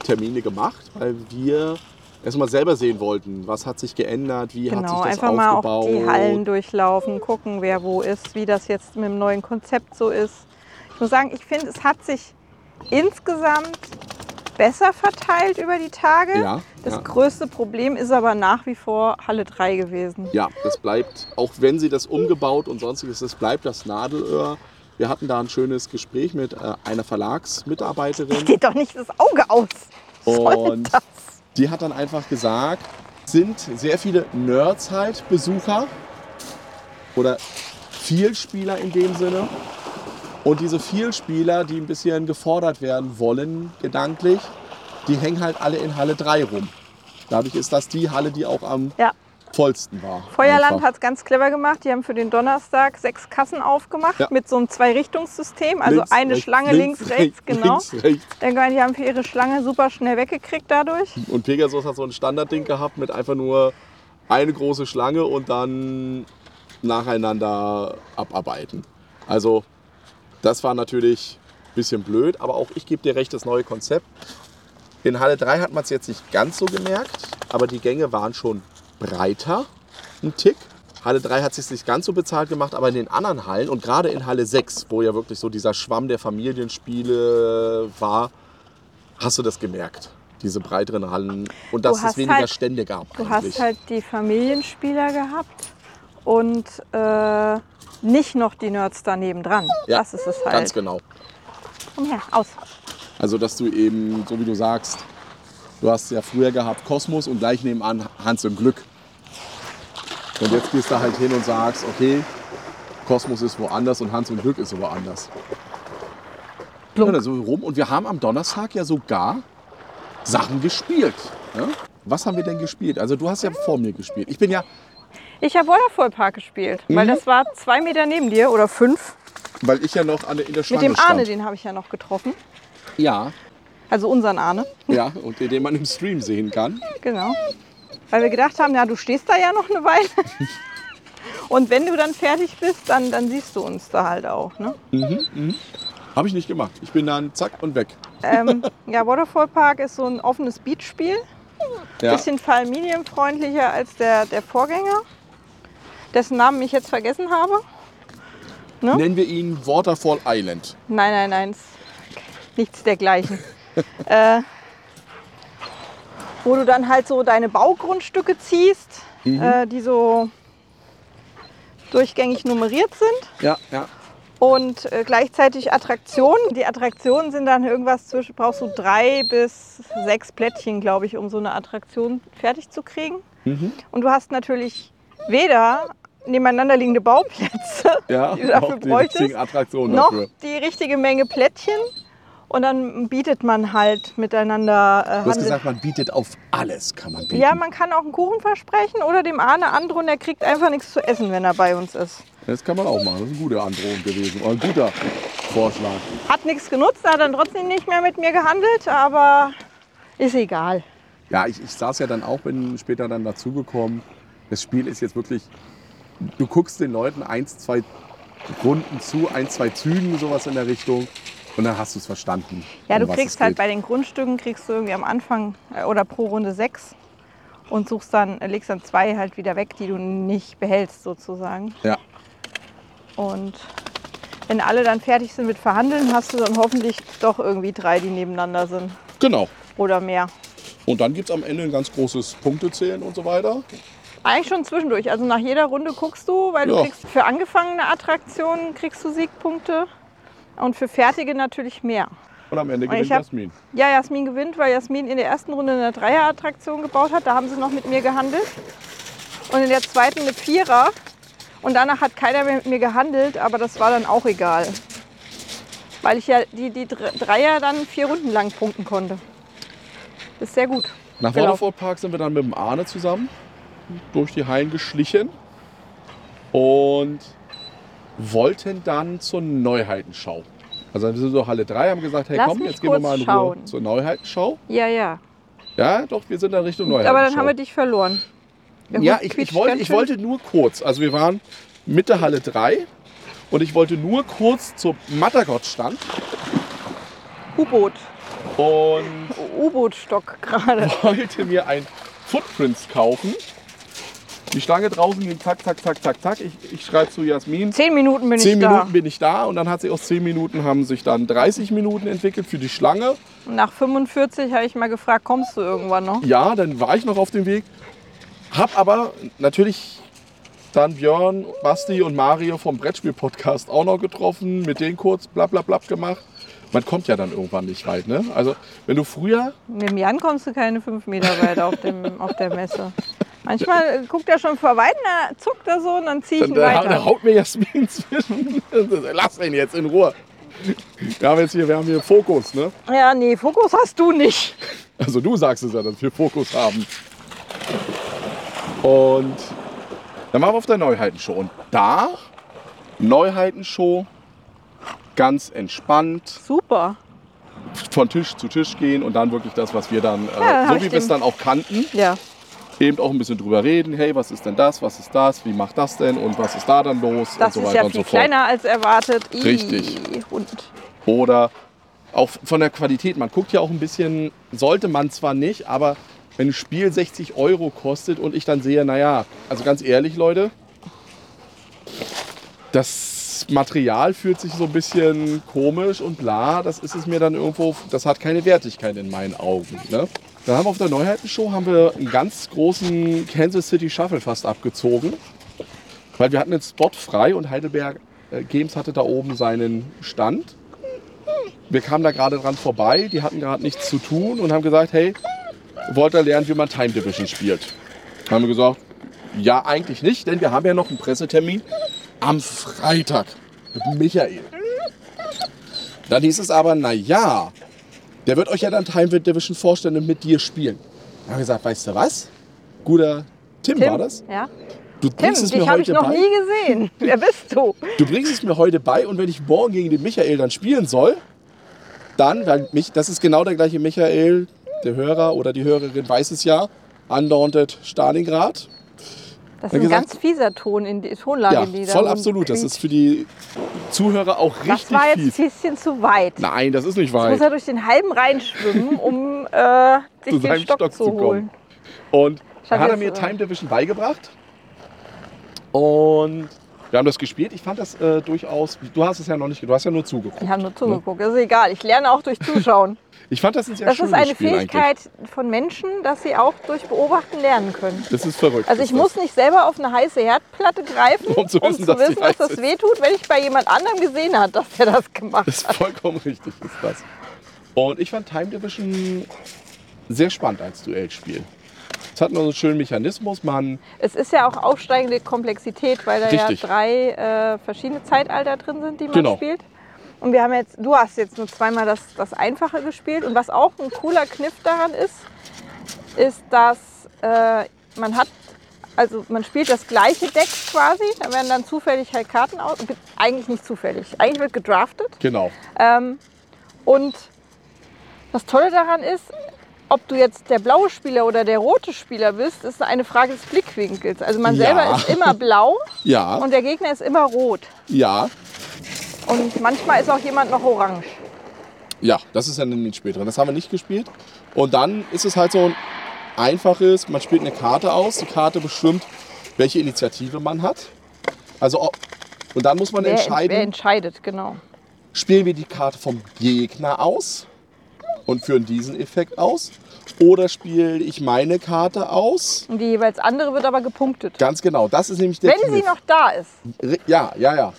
Termine gemacht, weil wir erstmal selber sehen wollten, was hat sich geändert, wie hat sich
Genau,
das
einfach mal auch
aufgebaut.
die Hallen durchlaufen, gucken, wer wo ist, wie das jetzt mit dem neuen Konzept so ist. Ich muss sagen, ich finde, es hat sich insgesamt besser verteilt über die Tage.
Ja,
das
ja.
größte Problem ist aber nach wie vor Halle 3 gewesen.
Ja, das bleibt, auch wenn sie das umgebaut und sonstiges, das bleibt das Nadelöhr. Wir hatten da ein schönes Gespräch mit äh, einer Verlagsmitarbeiterin
Geht doch nicht das Auge aus. Was
und
das?
die hat dann einfach gesagt, sind sehr viele Nerds halt Besucher oder Vielspieler in dem Sinne. Und diese Vielspieler, die ein bisschen gefordert werden wollen, gedanklich, die hängen halt alle in Halle 3 rum. Dadurch ist das die Halle, die auch am
Ja,
vollsten war.
Feuerland hat es ganz clever gemacht. Die haben für den Donnerstag sechs Kassen aufgemacht
Ja.
mit so einem Zwei-Richtungssystem. Also
Links,
eine
rechts,
Schlange links, rechts, genau.
Links, rechts.
Die haben für ihre Schlange super schnell weggekriegt dadurch.
Und Pegasus hat so ein Standardding gehabt mit einfach nur eine große Schlange und dann nacheinander abarbeiten. Also das war natürlich ein bisschen blöd, aber auch ich gebe dir recht, das neue Konzept. In Halle 3 hat man es jetzt nicht ganz so gemerkt, aber die Gänge waren schon breiter, ein Tick. Halle 3 hat es sich nicht ganz so bezahlt gemacht, aber in den anderen Hallen und gerade in Halle 6, wo ja wirklich so dieser Schwamm der Familienspiele war, hast du das gemerkt. Diese breiteren Hallen und dass es weniger
halt-
Stände gab.
Du
eigentlich.
hast halt die Familienspieler gehabt und äh, nicht noch die Nerds daneben dran.
Ja,
das ist es halt.
Ganz genau.
Komm her, aus.
Also, dass du eben, so wie du sagst, du hast ja früher gehabt Kosmos und gleich nebenan Hans im Glück. Und jetzt gehst du halt hin und sagst, okay, Kosmos ist woanders und Hans im Glück ist woanders. Ja, so rum. Und wir haben am Donnerstag ja sogar Sachen gespielt. Ja? Was haben wir denn gespielt? Also du hast ja vor mir gespielt. Ich bin ja,
Ich habe Waterfall Park gespielt,
Mhm.
weil das war zwei Meter neben dir oder fünf.
weil ich ja noch an der, in der
Mit
Schlange
dem Arne,
stand.
den habe ich ja noch getroffen.
Ja,
Also unseren Arne,
ja, und den man im Stream sehen kann.
genau. Weil wir gedacht haben, ja, du stehst da ja noch eine Weile. Und wenn du dann fertig bist, dann, dann siehst du uns da halt auch. Ne?
Habe ich nicht gemacht. Ich bin dann zack und weg.
Ähm, ja, Waterfall Park ist so ein offenes Beachspiel.
Ja.
Bisschen familienfreundlicher als der, der Vorgänger, dessen Namen ich jetzt vergessen habe.
Nennen wir ihn Waterfall Island.
Nein, nein, nein, nichts dergleichen. äh, wo du dann halt so deine Baugrundstücke ziehst, äh, die so durchgängig nummeriert sind
Ja, ja.
und äh, gleichzeitig Attraktionen. Die Attraktionen sind dann irgendwas zwischen, brauchst du drei bis sechs Plättchen, glaube ich, um so eine Attraktion fertig zu kriegen. Und du hast natürlich weder nebeneinander liegende Bauplätze,
Ja,
die du dafür bräuchtest, noch
dafür.
die richtige Menge Plättchen. Und dann bietet man halt miteinander äh,
Du hast gesagt, man bietet auf alles, kann man bieten.
Ja, man kann auch einen Kuchen versprechen oder dem Arne androhen, der kriegt einfach nichts zu essen, wenn er bei uns ist.
Das kann man auch machen. Das ist eine gute Androhung gewesen. Oder ein guter Vorschlag.
Hat nichts genutzt, hat dann trotzdem nicht mehr mit mir gehandelt, aber ist egal.
Ja, ich, ich saß ja dann auch, bin später dann dazugekommen. Das Spiel ist jetzt wirklich, du guckst den Leuten eins, zwei Runden zu, ein, zwei Zügen, sowas in der Richtung. Und dann hast du es verstanden.
Ja,
um
du
was
kriegst halt
geht.
bei den Grundstücken kriegst du irgendwie am Anfang äh, oder pro Runde sechs und suchst dann, äh, legst dann zwei halt wieder weg, die du nicht behältst sozusagen.
Ja,
Und wenn alle dann fertig sind mit Verhandeln, hast du dann hoffentlich doch irgendwie drei, die nebeneinander sind
genau.
oder mehr.
Und dann gibt es am Ende ein ganz großes Punktezählen und so weiter.
Eigentlich schon zwischendurch. Also nach jeder Runde guckst du, weil du
Ja.
kriegst für angefangene Attraktionen kriegst du Siegpunkte und für fertige natürlich mehr.
Und am Ende gewinnt
hab-
Jasmin.
Ja, Jasmin gewinnt, weil Jasmin in der ersten Runde eine Dreier-Attraktion gebaut hat. Da haben sie noch mit mir gehandelt. Und in der zweiten eine Vierer. Und danach hat keiner mehr mit mir gehandelt, aber das war dann auch egal. Weil ich ja die, die Dre- Dreier dann vier Runden lang punkten konnte. Das ist sehr gut.
Nach. Waterford Park sind wir dann mit dem Arne zusammen durch die Hallen geschlichen und wollten dann zur Neuheitenschau. Also wir sind so Halle 3, haben gesagt, hey
Lass
komm, jetzt gehen wir mal in Ruhe
schauen.
zur Neuheitenschau.
Ja, ja.
Ja, doch, wir sind dann Richtung Neuheitenschau.
Aber dann haben wir dich verloren. Der
Ja, ich, ich, wollte, ich wollte nur kurz. Also wir waren Mitte Halle 3 und ich wollte nur kurz zum Mattergott-Stand
U-Boot.
und
U-Boot-Stock gerade.
wollte mir ein Footprints kaufen. Die Schlange draußen ging zack, zack, zack, zack, zack. Ich, ich schreibe zu Jasmin,
Zehn Minuten bin
Zehn
ich da.
Minuten bin ich da und dann hat sich aus zehn Minuten haben sich dann 30 Minuten entwickelt für die Schlange.
Nach 45 habe ich mal gefragt, kommst du irgendwann noch?
Ja, dann war ich noch auf dem Weg. Hab aber natürlich dann Björn, Basti und Mario vom Brettspiel-Podcast auch noch getroffen, mit denen kurz bla bla bla gemacht. Man kommt ja dann irgendwann nicht weit. Ne? Also wenn du früher,
Mit dem Jan kommst du keine fünf Meter weiter auf, dem, auf der Messe. Manchmal äh, guckt er schon vor Weitem, da zuckt er so und dann ziehe ich
dann,
ihn weiter.
haut mir Jasmin zwischen. Lass ihn jetzt in Ruhe. Wir haben jetzt hier, wir haben hier Fokus, ne?
Ja, nee, Fokus hast du nicht.
Also du sagst es ja, dass wir Fokus haben. Und dann waren wir auf der Neuheitenshow. Und da, Neuheitenshow, ganz entspannt,
Super.
von Tisch zu Tisch gehen und dann wirklich das, was wir dann,
dann
äh,
hab
so
ich
wie wir es dann auch kannten,
Ja.
Eben auch ein bisschen drüber reden. Hey, was ist denn das? Was ist das? Wie macht das denn? Und was ist da dann los?
Das
und so
ist
weiter
ja
und
viel
so fort.
kleiner als erwartet.
Richtig.
Hund.
Oder auch von der Qualität. Man guckt ja auch ein bisschen, sollte man zwar nicht, aber wenn ein Spiel 60 Euro kostet und ich dann sehe, naja, also ganz ehrlich, Leute, das Material fühlt sich so ein bisschen komisch und bla, das ist es mir dann irgendwo, das hat keine Wertigkeit in meinen Augen. Ne? Dann haben wir auf der Neuheitenshow haben wir einen ganz großen Kansas City Shuffle fast abgezogen, weil wir hatten einen Spot frei und Heidelberg äh, Games hatte da oben seinen Stand. Wir kamen da gerade dran vorbei, die hatten gerade nichts zu tun und haben gesagt, hey, wollt ihr lernen, wie man Time Division spielt? Haben wir gesagt, ja, eigentlich nicht, denn wir haben ja noch einen Pressetermin am Freitag mit Michael. Dann hieß es aber, na ja, der wird euch ja dann Time Division vorstellen und mit dir spielen. Dann haben wir gesagt, weißt du was? Guter Tim,
Tim,
war das?
Ja.
Du
Tim,
bringst es mir
dich habe ich
heute
noch
bei.
nie gesehen. Wer bist du?
Du bringst es mir heute bei und wenn ich morgen gegen den Michael dann spielen soll, dann, weil mich, das ist genau der gleiche Michael, der Hörer oder die Hörerin weiß es ja, Undaunted Stalingrad.
Das ist ein
gesagt-
ganz fieser Ton in die Tonlage,
Ja, voll absolut. Das ist für die Zuhörer auch
Das
richtig
war jetzt
fies.
ein bisschen zu weit.
Nein, das ist nicht
Jetzt muss
weit.
er durch den halben reinschwimmen, um äh, sich
Zu
den Stock,
Stock
zu
zu kommen.
holen.
Und hat er mir
äh,
Time Division beigebracht. Und wir haben das gespielt. Ich fand das äh, durchaus. Du hast es ja noch nicht, du hast ja nur zugeguckt.
Ich habe nur zugeguckt. Das ist egal. Ich lerne auch durch Zuschauen.
Ich fand das ein sehr
Das ist eine
Spiel
Fähigkeit von Menschen, dass sie auch durch Beobachten lernen können.
eigentlich. Das ist verrückt.
Also ich muss nicht selber auf eine heiße Herdplatte greifen,
Um zu wissen, dass die
dass
heiß
das wehtut, wenn ich bei jemand anderem gesehen habe, dass der das gemacht
Das ist
hat.
vollkommen richtig, ist das. Und ich fand Time Division sehr spannend als Duellspiel. Es hat noch so einen schönen Mechanismus. Man,
Es ist ja auch aufsteigende Komplexität, weil da
Richtig.
ja drei äh, verschiedene Zeitalter drin sind, die man
Genau.
spielt. Und wir haben jetzt, du hast jetzt nur zweimal das, das Einfache gespielt. Und was auch ein cooler Kniff daran ist, ist, dass äh, man hat, also man spielt das gleiche Deck quasi. Da werden dann zufällig halt Karten aus. Eigentlich nicht zufällig. Eigentlich wird gedraftet.
genau.
Ähm, und das Tolle daran ist, ob du jetzt der blaue Spieler oder der rote Spieler bist, ist eine Frage des Blickwinkels. Also man
Ja.
selber ist immer blau
Ja,
und der Gegner ist immer rot.
ja,
Und manchmal ist auch jemand noch orange.
ja, das ist ja in den späteren. Das haben wir nicht gespielt. Und dann ist es halt so ein einfaches, man spielt eine Karte aus, die Karte bestimmt, welche Initiative man hat. Also, und dann muss man
Wer,
entscheiden,
wer entscheidet, genau.
spielen wir die Karte vom Gegner aus und führen diesen Effekt aus. Oder spiele ich meine Karte aus?
Und die jeweils andere wird aber gepunktet.
Ganz genau, das ist nämlich der
Wenn sie
Kniff.
noch da ist.
Ja, ja, ja.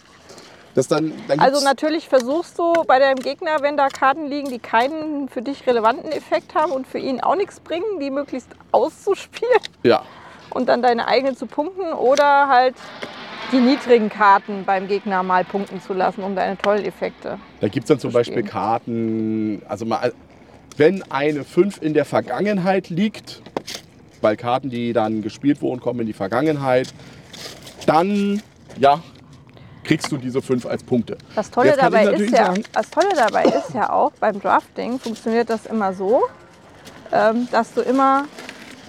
Das dann, dann
Also natürlich versuchst du bei deinem Gegner, wenn da Karten liegen, die keinen für dich relevanten Effekt haben und für ihn auch nichts bringen, die möglichst auszuspielen
Ja,
und dann deine eigene zu punkten oder halt die niedrigen Karten beim Gegner mal punkten zu lassen, um deine tollen Effekte.
da gibt es dann zum. Beispiel Karten, also mal, wenn eine 5 in der Vergangenheit liegt, weil Karten, die dann gespielt wurden, kommen in die Vergangenheit, dann, ja, kriegst du diese 5 als Punkte.
Das Tolle, dabei ist ja,
sagen-
das Tolle dabei ist ja auch, beim Drafting funktioniert das immer so, ähm, dass du immer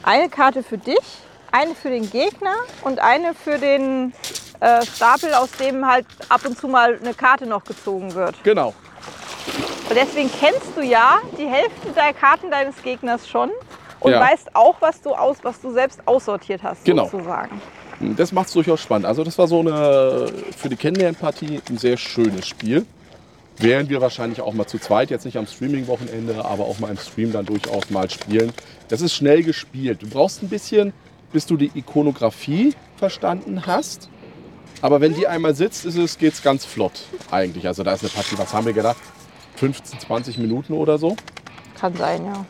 eine Karte für dich, eine für den Gegner und eine für den äh, Stapel, aus dem halt ab und zu mal eine Karte noch gezogen wird.
Genau.
Und deswegen kennst du ja die Hälfte der Karten deines Gegners schon und
Ja.
weißt auch, was du, aus, was du selbst aussortiert hast,
Genau.
sozusagen.
Das macht es durchaus spannend. Also das war so eine für die Kennenlernpartie ein sehr schönes Spiel. Werden wir wahrscheinlich auch mal zu zweit, jetzt nicht am Streaming-Wochenende, aber auch mal im Stream dann durchaus mal spielen. Das ist schnell gespielt. Du brauchst ein bisschen, bis du die Ikonografie verstanden hast. Aber wenn die einmal sitzt, ist es, geht's ganz flott eigentlich. Also da ist eine Partie, was haben wir gedacht? 15, 20 Minuten oder so.
Kann sein, ja.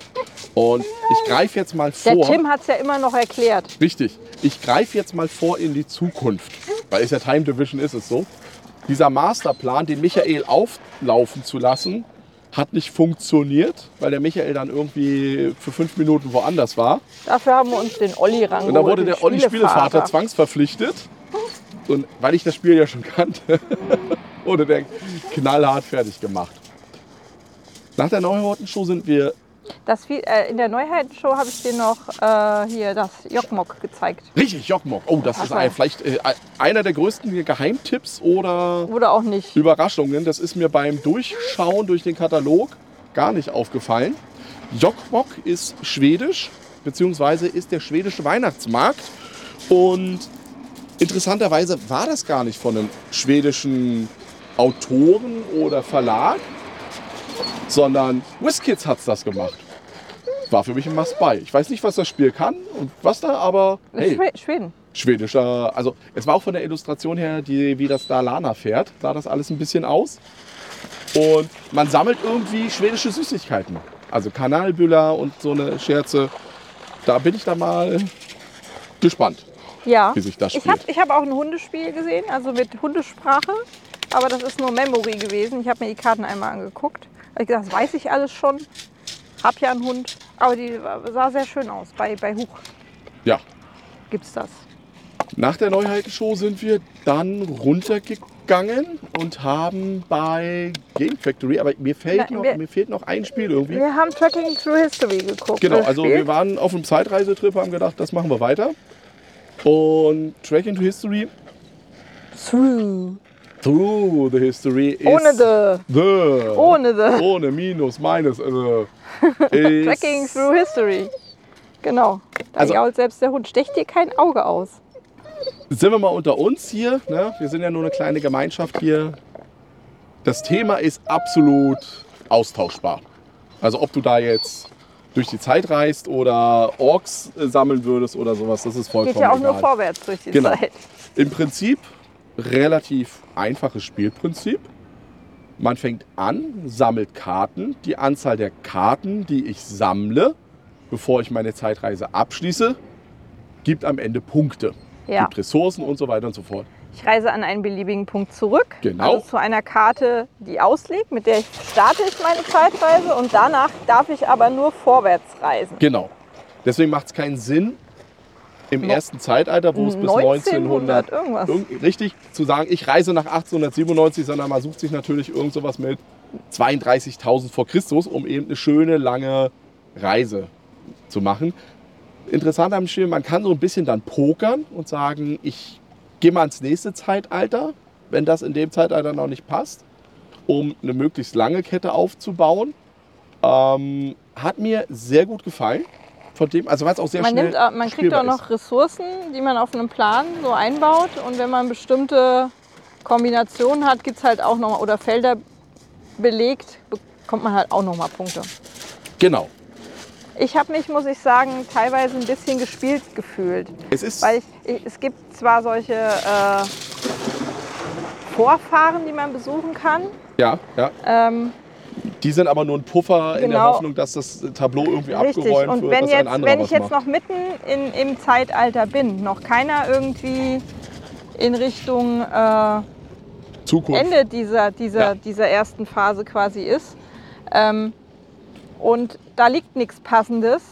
Und ich greife jetzt mal
Der
vor.
Tim hat es ja immer noch erklärt.
Richtig. Ich greife jetzt mal vor in die Zukunft. Weil es ja Time Division ist es so. Dieser Masterplan, den Michael auflaufen zu lassen, hat nicht funktioniert, weil der Michael dann irgendwie für fünf Minuten woanders war.
Dafür haben wir uns den Olli rangeholt.
Und da wurde der Olli Spielevater zwangsverpflichtet. Und weil ich das Spiel ja schon kannte, wurde der knallhart fertig gemacht. Nach der Neuhorten-Show sind wir
viel- äh, in der Neuheitenshow habe ich dir noch äh, hier das Jokmok gezeigt.
richtig Jockmock. Oh, das ist
Ach,
ein, vielleicht äh, einer der größten Geheimtipps oder
Oder auch nicht.
Überraschungen. Das ist mir beim Durchschauen durch den Katalog gar nicht aufgefallen. Jokkmokk ist schwedisch, beziehungsweise ist der schwedische Weihnachtsmarkt. Und interessanterweise war das gar nicht von einem schwedischen Autoren oder Verlag, sondern WizKids hat das gemacht. War für mich ein Must-Buy. Ich weiß nicht, was das Spiel kann und was da, aber hey,
Schwe- Schweden.
schwedischer, also es war auch von der Illustration her, die, wie das da Lana fährt, sah das alles ein bisschen aus. Und man sammelt irgendwie schwedische Süßigkeiten. Also Kanalbüller und so eine Scherze. Da bin ich da mal gespannt,
Ja.
wie sich das
Ich habe
spielt.
ich hab auch ein Hundespiel gesehen, also mit Hundesprache. Aber das ist nur Memory gewesen. Ich habe mir die Karten einmal angeguckt. Das weiß ich alles schon. Hab ja einen Hund. Aber die sah sehr schön aus. Bei, bei Huch
Ja.
gibt's das.
Nach der Neuheitenshow sind wir dann runtergegangen und haben bei Game Factory, aber mir fehlt,
Na,
noch,
wir-
mir fehlt noch ein Spiel irgendwie.
Wir haben Tracking Through History geguckt.
Genau, also wir waren auf einem Zeitreisetrip, haben gedacht, das machen wir weiter. Und Track into History,
Through.
Through the History ist
Ohne the.
the.
Ohne the.
Ohne Minus, Minus, also.
Tracking Through History. Genau. Da
Also-
jault selbst der Hund. Stecht dir kein Auge aus.
Sind wir mal unter uns hier, ne? wir sind ja nur eine kleine Gemeinschaft hier. Das Thema ist absolut austauschbar. Also ob du da jetzt durch die Zeit reist oder Orks sammeln würdest oder sowas, das ist vollkommen
Geht ja auch
egal.
nur vorwärts durch die
Genau.
Zeit.
Im Prinzip relativ einfaches Spielprinzip. Man fängt an, sammelt Karten. Die Anzahl der Karten, die ich sammle, bevor ich meine Zeitreise abschließe, gibt am Ende Punkte.
Ja.
Gibt Ressourcen und so weiter und so fort.
Ich reise an einen beliebigen Punkt zurück.
Genau.
Also zu einer Karte, die ausliegt, mit der ich starte ich meine Zeitreise und danach darf ich aber nur vorwärts reisen.
Genau. Deswegen macht es keinen Sinn, im
No-
ersten Zeitalter, wo es bis 1900
irgendwas.
irg- richtig zu sagen, ich reise nach 1897, sondern man sucht sich natürlich irgend sowas mit 32.000 vor Christus, um eben eine schöne, lange Reise zu machen. Interessant am Spiel, man kann so ein bisschen dann pokern und sagen, ich gehe mal ins nächste Zeitalter, wenn das in dem Zeitalter noch nicht passt, um eine möglichst lange Kette aufzubauen. Ähm, hat mir sehr gut gefallen. Von dem, also es auch sehr
Man,
schnell
nimmt, man kriegt auch noch
ist.
Ressourcen, die man auf einem Plan so einbaut. Und wenn man bestimmte Kombinationen hat, gibt es halt auch noch oder Felder belegt, bekommt man halt auch noch mal Punkte.
Genau.
Ich habe mich, muss ich sagen, teilweise ein bisschen gespielt gefühlt.
Es ist
Weil ich, ich, es gibt zwar solche äh, Vorfahren, die man besuchen kann.
ja, ja.
Ähm,
Die sind aber nur ein Puffer in der
Genau.
Hoffnung, dass das Tableau irgendwie
richtig.
abgeräumt
Und
wird,
wenn,
dass ein
jetzt,
anderer
wenn ich jetzt
macht.
noch mitten in, im Zeitalter bin, noch keiner irgendwie in Richtung äh,
Zukunft.
Ende dieser, dieser,
Ja.
dieser ersten Phase quasi ist. Ähm, und da liegt nichts Passendes.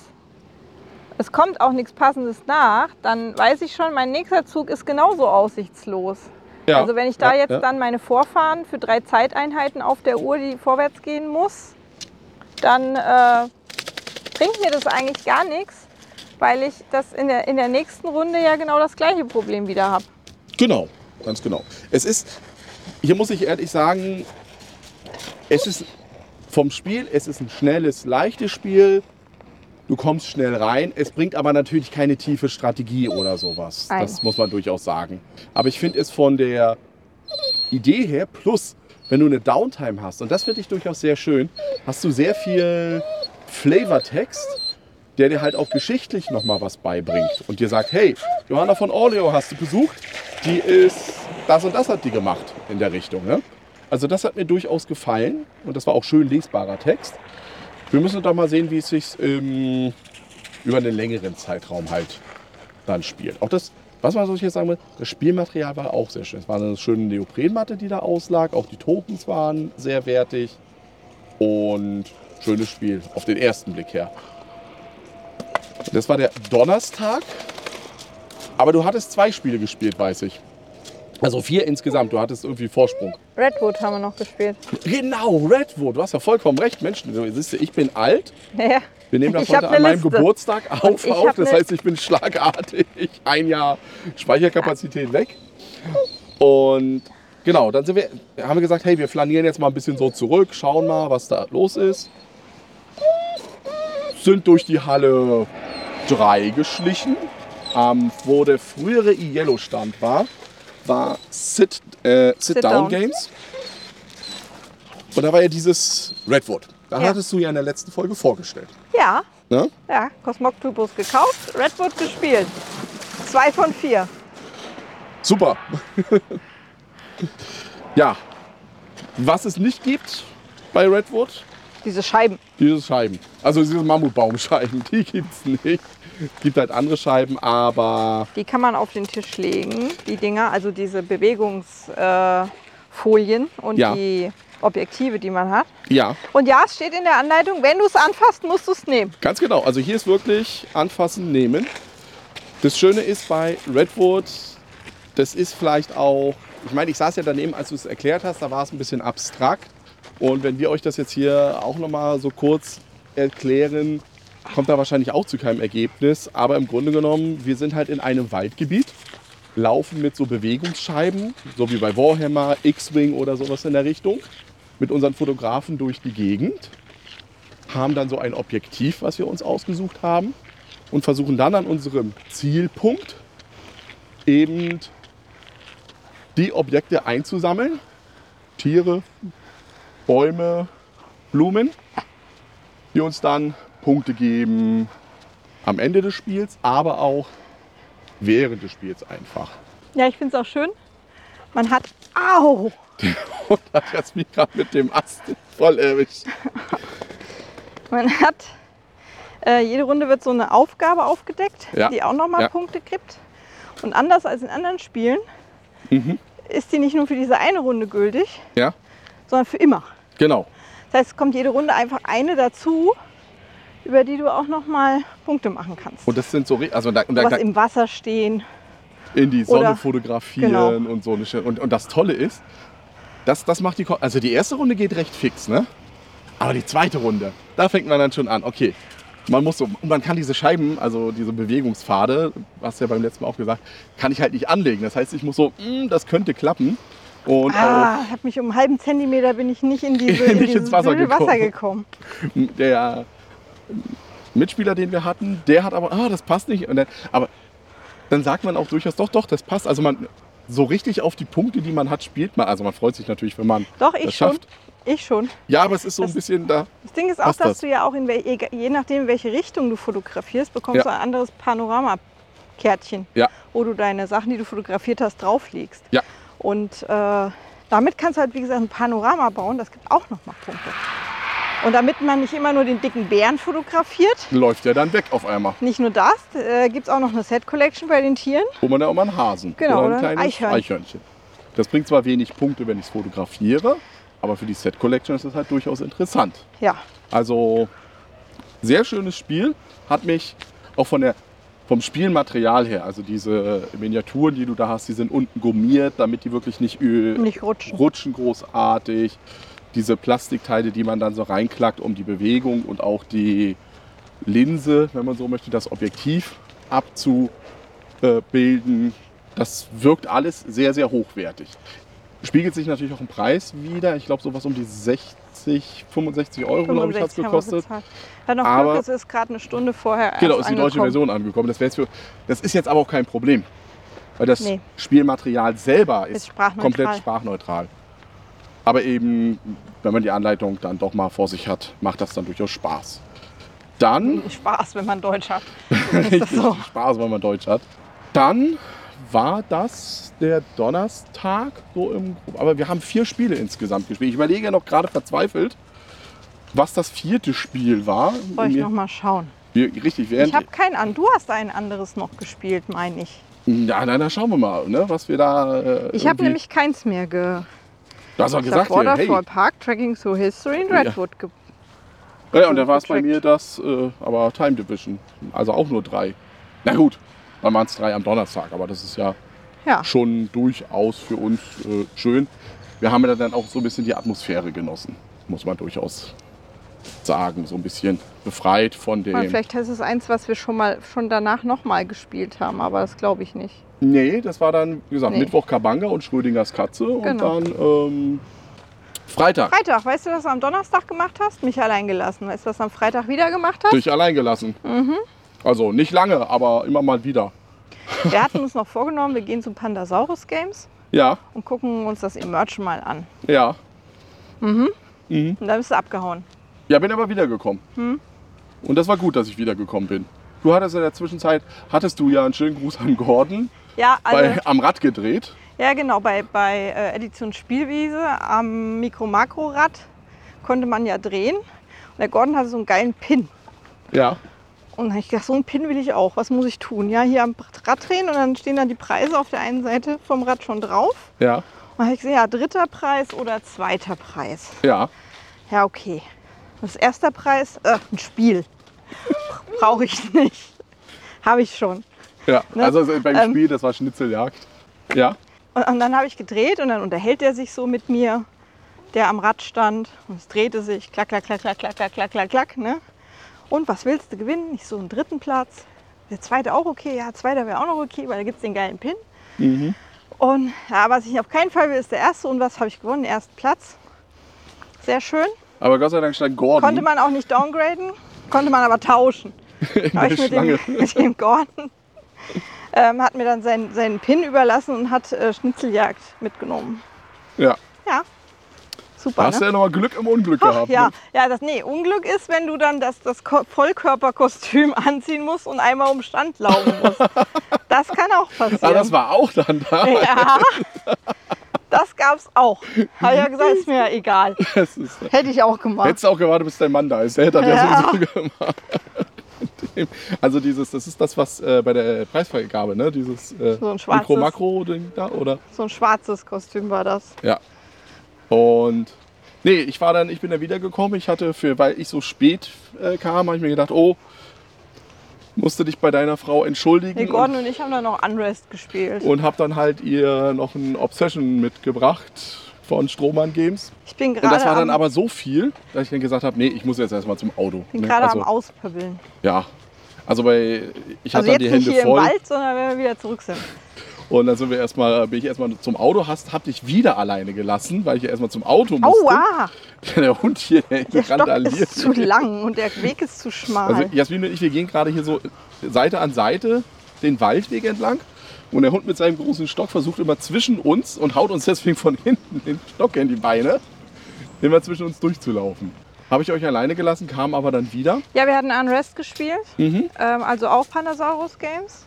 Es kommt auch nichts Passendes nach, dann weiß ich schon, mein nächster Zug ist genauso aussichtslos.
Ja,
Also wenn ich da
ja,
jetzt
ja.
dann meine Vorfahren für drei Zeiteinheiten auf der Uhr, die vorwärts gehen muss, dann äh, bringt mir das eigentlich gar nichts, weil ich das in der, in der nächsten Runde ja genau das gleiche Problem wieder habe.
Genau, ganz genau. Es ist, hier muss ich ehrlich sagen, es ist vom Spiel, es ist ein schnelles, leichtes Spiel. Du kommst schnell rein. Es bringt aber natürlich keine tiefe Strategie oder sowas.
Nein.
Das muss man durchaus sagen. Aber ich finde es von der Idee her, plus wenn du eine Downtime hast, und das finde ich durchaus sehr schön, hast du sehr viel Flavortext, der dir halt auch geschichtlich nochmal was beibringt und dir sagt, hey, Johanna von Orleo hast du besucht, die ist, das und das hat die gemacht in der Richtung. Ne? Also das hat mir durchaus gefallen und das war auch schön lesbarer Text. Wir müssen doch mal sehen, wie es sich ähm, über einen längeren Zeitraum halt dann spielt. Auch das, was man so jetzt sagen will, das Spielmaterial war auch sehr schön. Es war eine schöne Neoprenmatte, die da auslag. Auch die Tokens waren sehr wertig. Und schönes Spiel auf den ersten Blick her. Das war der Donnerstag. Aber du hattest zwei Spiele gespielt, weiß ich. Also vier insgesamt. Du hattest irgendwie Vorsprung.
Redwood haben wir noch gespielt.
Genau, Redwood. Du hast ja vollkommen recht. Mensch, du siehst, du, ich bin alt.
Ja.
Wir nehmen das
Ich
heute an meinem
Liste.
Geburtstag auf. auf. Das heißt, ich bin schlagartig ein Jahr Speicherkapazität weg. Und genau, dann sind wir, haben wir gesagt, hey, wir flanieren jetzt mal ein bisschen so zurück, schauen mal, was da los ist. Sind durch die Halle 3 geschlichen. Ähm, wo der frühere Yellow-Stand war, war Sit, äh, Sit,
Sit
Down,
Down.
Games. Und da war ja dieses Redwood. Da
Ja.
hattest du ja in der letzten Folge vorgestellt.
Ja,
Ne?
ja, Cosmoctopus gekauft, Redwood gespielt. Zwei von vier.
Super. ja. Was es nicht gibt bei Redwood,
Diese Scheiben.
diese Scheiben. Also diese Mammutbaumscheiben, die gibt es nicht. Es gibt halt andere Scheiben, aber
Die kann man auf den Tisch legen, die Dinger, also diese Bewegungsfolien äh, und
Ja.
die Objektive, die man hat.
ja,
Und ja, es steht in der Anleitung, wenn du es anfasst, musst du es nehmen.
ganz genau. Also hier ist wirklich anfassen, nehmen. Das Schöne ist bei Redwood, das ist vielleicht auch, ich meine, ich saß ja daneben, als du es erklärt hast, da war es ein bisschen abstrakt. Und wenn wir euch das jetzt hier auch nochmal so kurz erklären, kommt da wahrscheinlich auch zu keinem Ergebnis. Aber im Grunde genommen, wir sind halt in einem Waldgebiet, laufen mit so Bewegungsscheiben, so wie bei Warhammer, X-Wing oder sowas in der Richtung, mit unseren Fotografen durch die Gegend, haben dann so ein Objektiv, was wir uns ausgesucht haben und versuchen dann an unserem Zielpunkt eben die Objekte einzusammeln. Tiere, Bäume, Blumen, die uns dann Punkte geben am Ende des Spiels, aber auch während des Spiels einfach.
Ja, ich finde es auch schön. Man hat, au,
Und hat jetzt mich gerade mit dem Ast voll erwischt.
man hat, äh, jede Runde wird so eine Aufgabe aufgedeckt,
Ja.
die auch nochmal
Ja.
Punkte gibt. Und anders als in anderen Spielen
Mhm.
ist die nicht nur für diese eine Runde gültig,
Ja,
sondern für immer.
genau.
Das heißt, es kommt jede Runde einfach eine dazu, über die du auch nochmal Punkte machen kannst.
Und das sind so, also da, da,
Was im Wasser stehen.
in die Sonne
oder-
fotografieren
genau.
und so. Und, und das Tolle ist, das, das macht die, also die erste Runde geht recht fix, ne? Aber die zweite Runde, da fängt man dann schon an, okay, man muss so, man kann diese Scheiben, also diese Bewegungspfade, hast du ja beim letzten Mal auch gesagt, kann ich halt nicht anlegen. Das heißt, ich muss so, mm, das könnte klappen. Und
ah, ich habe mich um einen halben Zentimeter bin ich nicht in, diese, in
Nicht
dieses
ins Wasser gekommen.
Wasser gekommen.
der Mitspieler, den wir hatten, der hat aber, ah, das passt nicht. Dann, aber dann sagt man auch durchaus, doch, doch, das passt. Also man, so richtig auf die Punkte, die man hat, spielt man. Also man freut sich natürlich, wenn man
Doch, ich
das
schon.
schafft.
Ich schon.
Ja, aber es ist so ein
Das-
bisschen da.
Das Ding ist auch, dass
das?
du ja auch, in wel, je nachdem, in welche Richtung du fotografierst, bekommst
Ja.
du ein anderes Panoramakärtchen,
Ja.
wo du deine Sachen, die du fotografiert hast, drauflegst.
Ja.
Und äh, damit kannst du halt, wie gesagt, ein Panorama bauen. Das gibt auch nochmal Punkte. Und damit man nicht immer nur den dicken Bären fotografiert,
läuft der dann weg auf einmal.
nicht nur das, äh, gibt es auch noch eine Set-Collection bei den Tieren.
Wo man da auch mal einen Hasen
Genau,
oder ein
ein
kleines
Eichhörnchen.
Eichhörnchen. Das bringt zwar wenig Punkte, wenn ich es fotografiere, aber für die Set Collection ist es halt durchaus interessant.
Ja,
Also sehr schönes Spiel, hat mich auch von der vom Spielmaterial her, also diese Miniaturen, die du da hast, die sind unten gummiert, damit die wirklich nicht, ö-
nicht rutschen.
rutschen großartig. Diese Plastikteile, die man dann so reinklackt, um die Bewegung und auch die Linse, wenn man so möchte, das Objektiv abzubilden. Das wirkt alles sehr, sehr hochwertig. Spiegelt sich natürlich auch im Preis wieder. Ich glaube, sowas um die 60, 65 Euro, glaube ich, hat es
65 haben wir
gekostet.
Hat noch
Aber-
Glück, es ist gerade eine Stunde vorher
Genau, ist die deutsche. Version angekommen. Das, für, das ist jetzt aber auch kein Problem. Weil das
Nee.
Spielmaterial selber ist,
Ist sprachneutral.
komplett sprachneutral. Aber eben, wenn man die Anleitung dann doch mal vor sich hat, macht das dann durchaus Spaß. Dann,
Spaß, wenn man Deutsch hat. So.
Spaß, wenn man Deutsch hat. Dann war das der Donnerstag, so im, aber wir haben vier Spiele insgesamt gespielt. Ich überlege noch gerade verzweifelt, was das vierte Spiel war.
Soll ich noch mal schauen?
wir, richtig, während,
Ich habe keinen an. Du hast ein anderes noch gespielt, meine ich.
Ja, na, dann schauen wir mal, ne, was wir da. Äh,
Ich habe nämlich keins mehr ge.
Du hast
Ich
gesagt,
habe
hier, hey.
Waterfall Park Tracking Through History in
Ja.
Redwood ge
Ja, und da war es bei mir das, äh, aber Time Division. Also auch nur drei. Na gut, dann waren es drei am Donnerstag, aber das ist ja
Ja.
schon durchaus für uns äh, schön. Wir haben ja dann auch so ein bisschen die Atmosphäre genossen, muss man durchaus sagen. So ein bisschen befreit von dem.
Mal, Vielleicht ist es eins, was wir schon mal schon danach nochmal gespielt haben, aber das glaube ich nicht.
Nee, das war dann, wie gesagt,
Nee.
Mittwoch Kabanga und Schrödingers Katze
Genau.
und dann ähm, Freitag.
Freitag, weißt du, was du am Donnerstag gemacht hast? Mich allein gelassen. Weißt du, was du am Freitag wieder gemacht hast?
Dich allein gelassen.
Mhm.
Also nicht lange, aber immer mal wieder.
Wir hatten uns noch vorgenommen, wir gehen zu Pandasaurus Games
Ja,
und gucken uns das Emerge mal an.
ja.
Mhm.
Mhm.
Und dann bist du abgehauen.
Ja, bin aber wiedergekommen.
Hm.
Und das war gut, dass ich wiedergekommen bin. Du hattest in der Zwischenzeit, hattest du ja einen schönen Gruß an Gordon
Ja, also,
bei, am Rad gedreht.
ja genau, bei, bei äh, Edition Spielwiese am Mikro-Makro-Rad konnte man ja drehen. Und der Gordon hatte so einen geilen Pin.
Ja.
Und dann habe ich gedacht, so einen Pin will ich auch. Was muss ich tun? Ja, hier am Rad drehen und dann stehen dann die Preise auf der einen Seite vom Rad schon drauf.
Ja.
Und dann habe ich gesehen, ja, dritter Preis oder zweiter Preis.
Ja.
Ja, okay. Das erster Preis, äh, ein Spiel. Brauche ich nicht. Habe ich schon.
Ja.
Ne?
Also beim
Ähm.
Spiel, das war Schnitzeljagd. Ja.
Und, und dann habe ich gedreht und dann unterhält er sich so mit mir, der am Rad stand. Und es drehte sich, klack, klack, klack, klack, klack, klack, klack, klack, klack. Ne? Und was willst du gewinnen? Ich so einen dritten Platz. Der zweite auch okay. Ja, zweiter wäre auch noch okay, weil da gibt es den geilen Pin.
Mhm.
Und ja, was ich auf keinen Fall will, ist der erste. Und was habe ich gewonnen? Den ersten Platz. Sehr schön.
Aber Gott sei Dank stand Gordon
Konnte man auch nicht downgraden, konnte man aber tauschen.
in
habe
der
ich mit dem, mit dem Gordon, ähm, hat mir dann seinen, seinen Pin überlassen und hat äh, Schnitzeljagd mitgenommen.
Ja.
Ja,
Da
super.
hast du
Ne?
ja nochmal Glück im Unglück
Ach,
gehabt.
ja,
Ne?
ja, das nee, Unglück ist, wenn du dann das, das Ko- Vollkörperkostüm anziehen musst und einmal um Stand laufen musst. Das kann auch passieren.
Ah, das war auch dann da.
ja, das gab's auch. Habe ich ja gesagt, ist mir ja egal.
Ist,
Hätte ich auch gemacht.
Hättest du auch gewartet, bis dein Mann da ist. Der hätte das Ja. sowieso gemacht. Also dieses, das ist das, was äh, bei der Preisvergabe, ne? Dieses äh,
So ein schwarzes-
Mikro-Makro-Ding da, oder?
So ein schwarzes Kostüm war das.
Ja. Und nee, ich war dann, ich bin dann wiedergekommen. Ich hatte für, weil ich so spät äh, kam, habe ich mir gedacht, oh, musste dich bei deiner Frau entschuldigen.
Nee, Gordon und ich haben dann noch Unrest gespielt.
und und habe dann halt ihr noch ein Obsession mitgebracht von Strohmann Games.
Ich Ich bin
Und das war
gerade
dann aber so viel, dass ich dann gesagt habe, nee, ich muss jetzt erstmal zum Auto.
bin
ne?
gerade
also,
am Auspöbeln.
Ja. Also bei, ich
Also
hatte
jetzt
die
nicht
Hände
hier
voll
im Wald, sondern wenn wir wieder zurück sind.
und dann sind wir erstmal, bin ich erstmal zum Auto, hast, hab dich wieder alleine gelassen, weil ich ja erstmal zum Auto musste.
Aua!
Der Hund hier, der,
Der Stock ist zu lang und der Weg ist zu schmal.
Also Jasmin und ich, wir gehen gerade hier so Seite an Seite den Waldweg entlang. Und der Hund mit seinem großen Stock versucht immer zwischen uns und haut uns deswegen von hinten den Stock in die Beine, immer zwischen uns durchzulaufen. Habe ich euch alleine gelassen, kam aber dann wieder.
Ja, wir hatten Unrest gespielt,
Mhm.
ähm, also auch Pandasaurus Games,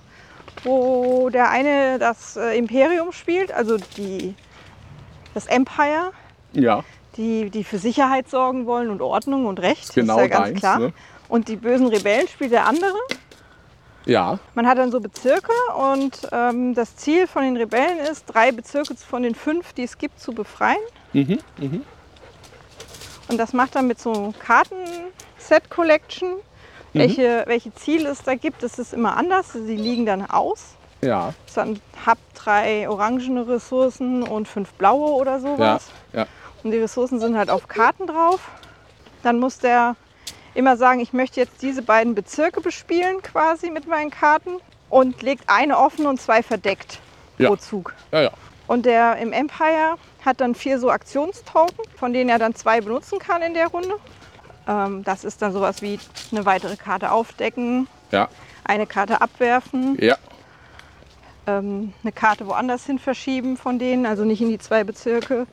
wo der eine das äh, Imperium spielt, also die, das Empire,
Ja,
die, die für Sicherheit sorgen wollen und Ordnung und Recht,
Genau
ist ja ganz
deins,
klar.
ne?
Und die bösen Rebellen spielt der andere.
Ja,
Man hat dann so Bezirke und ähm, das Ziel von den Rebellen ist, drei Bezirke von den fünf, die es gibt, zu befreien.
mhm, mhm.
Und das macht dann mit so einem Karten-Set-Collection. Welche, welche Ziele es da gibt, das ist immer anders. Sie liegen dann aus.
ja,
Es dann hab drei orangene Ressourcen und fünf blaue oder
ja,
sowas.
ja.
Und die Ressourcen sind halt auf Karten drauf. Dann muss der immer sagen, ich möchte jetzt diese beiden Bezirke bespielen quasi mit meinen Karten und legt eine offen und zwei verdeckt
Ja.
pro Zug.
ja, ja.
Und der im Empire hat dann vier so Aktionstoken, von denen er dann zwei benutzen kann in der Runde. Ähm, das ist dann sowas wie eine weitere Karte aufdecken,
Ja,
eine Karte abwerfen,
ja,
ähm, eine Karte woanders hin verschieben von denen, also nicht in die zwei Bezirke.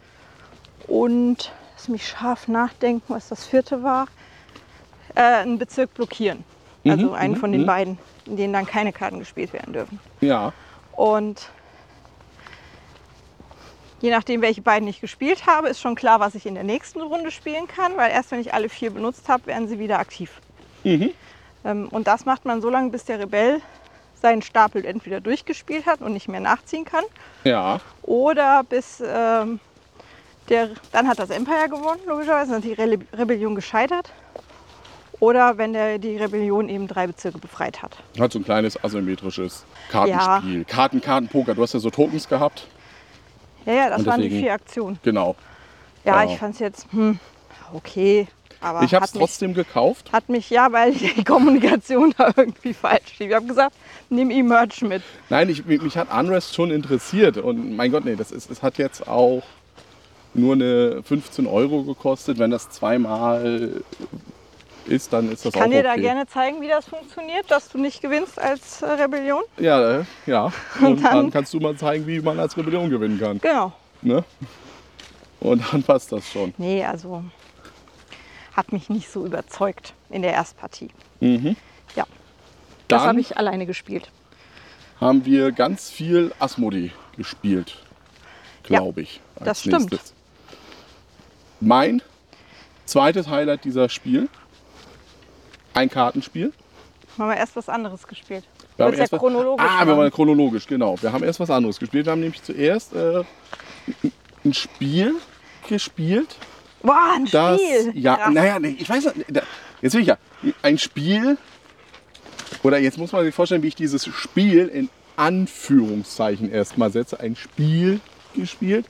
Und lass mich scharf nachdenken, was das vierte war. Äh, einen Bezirk blockieren. Also einen
mhm,
von den
mhm.
beiden, in denen dann keine Karten gespielt werden dürfen.
ja.
Und je nachdem, welche beiden ich gespielt habe, ist schon klar, was ich in der nächsten Runde spielen kann, weil erst wenn ich alle vier benutzt habe, werden sie wieder aktiv.
Mhm.
Ähm, und das macht man so lange, bis der Rebell seinen Stapel entweder durchgespielt hat und nicht mehr nachziehen kann,
Ja,
oder bis ähm, der, dann hat das Empire gewonnen, logischerweise, dann ist die Rele Rebellion gescheitert. Oder wenn der, die Rebellion eben drei Bezirke befreit hat.
hat so ein kleines asymmetrisches Kartenspiel. Karten, Karten, Poker. Du hast ja so Tokens gehabt.
Ja, ja, das waren die vier Aktionen.
Genau.
Ja,
Ja.
ich fand es jetzt hm, okay. Aber
ich habe es
hat mich,
trotzdem gekauft.
hat mich, ja, weil die Kommunikation da irgendwie falsch lief. Ich habe gesagt, nimm E-Merch mit.
Nein, ich, mich mich hat Unrest schon interessiert. Und mein Gott, nee, das ist, es hat jetzt auch nur eine 15 Euro gekostet. Wenn das zweimal ist, dann ist das
Ich kann
auch
dir
okay.
da gerne zeigen, wie das funktioniert, dass du nicht gewinnst als äh, Rebellion.
Ja, äh, ja. Und dann,
dann-
kannst du mal zeigen, wie man als Rebellion gewinnen kann.
Genau.
Ne? Und dann passt das schon.
Nee, also hat mich nicht so überzeugt in der Erstpartie.
Mhm.
Ja, das habe ich alleine gespielt.
haben wir ganz viel Asmodi gespielt, glaube ich. als
das stimmt.
nächstes. Mein zweites Highlight dieser Spiel, ein Kartenspiel.
Haben wir erst was anderes gespielt.
Wir haben erst
ja
was-
chronologisch
Ah, wir
machen.
waren chronologisch, genau. Wir haben erst was anderes gespielt. Wir haben nämlich zuerst äh, ein Spiel gespielt.
Boah, ein
Das,
Spiel.
ja,
Krass.
naja, ich weiß nicht. Jetzt will ich ja. Ein Spiel, oder jetzt muss man sich vorstellen, wie ich dieses Spiel in Anführungszeichen erstmal setze. Ein Spiel gespielt.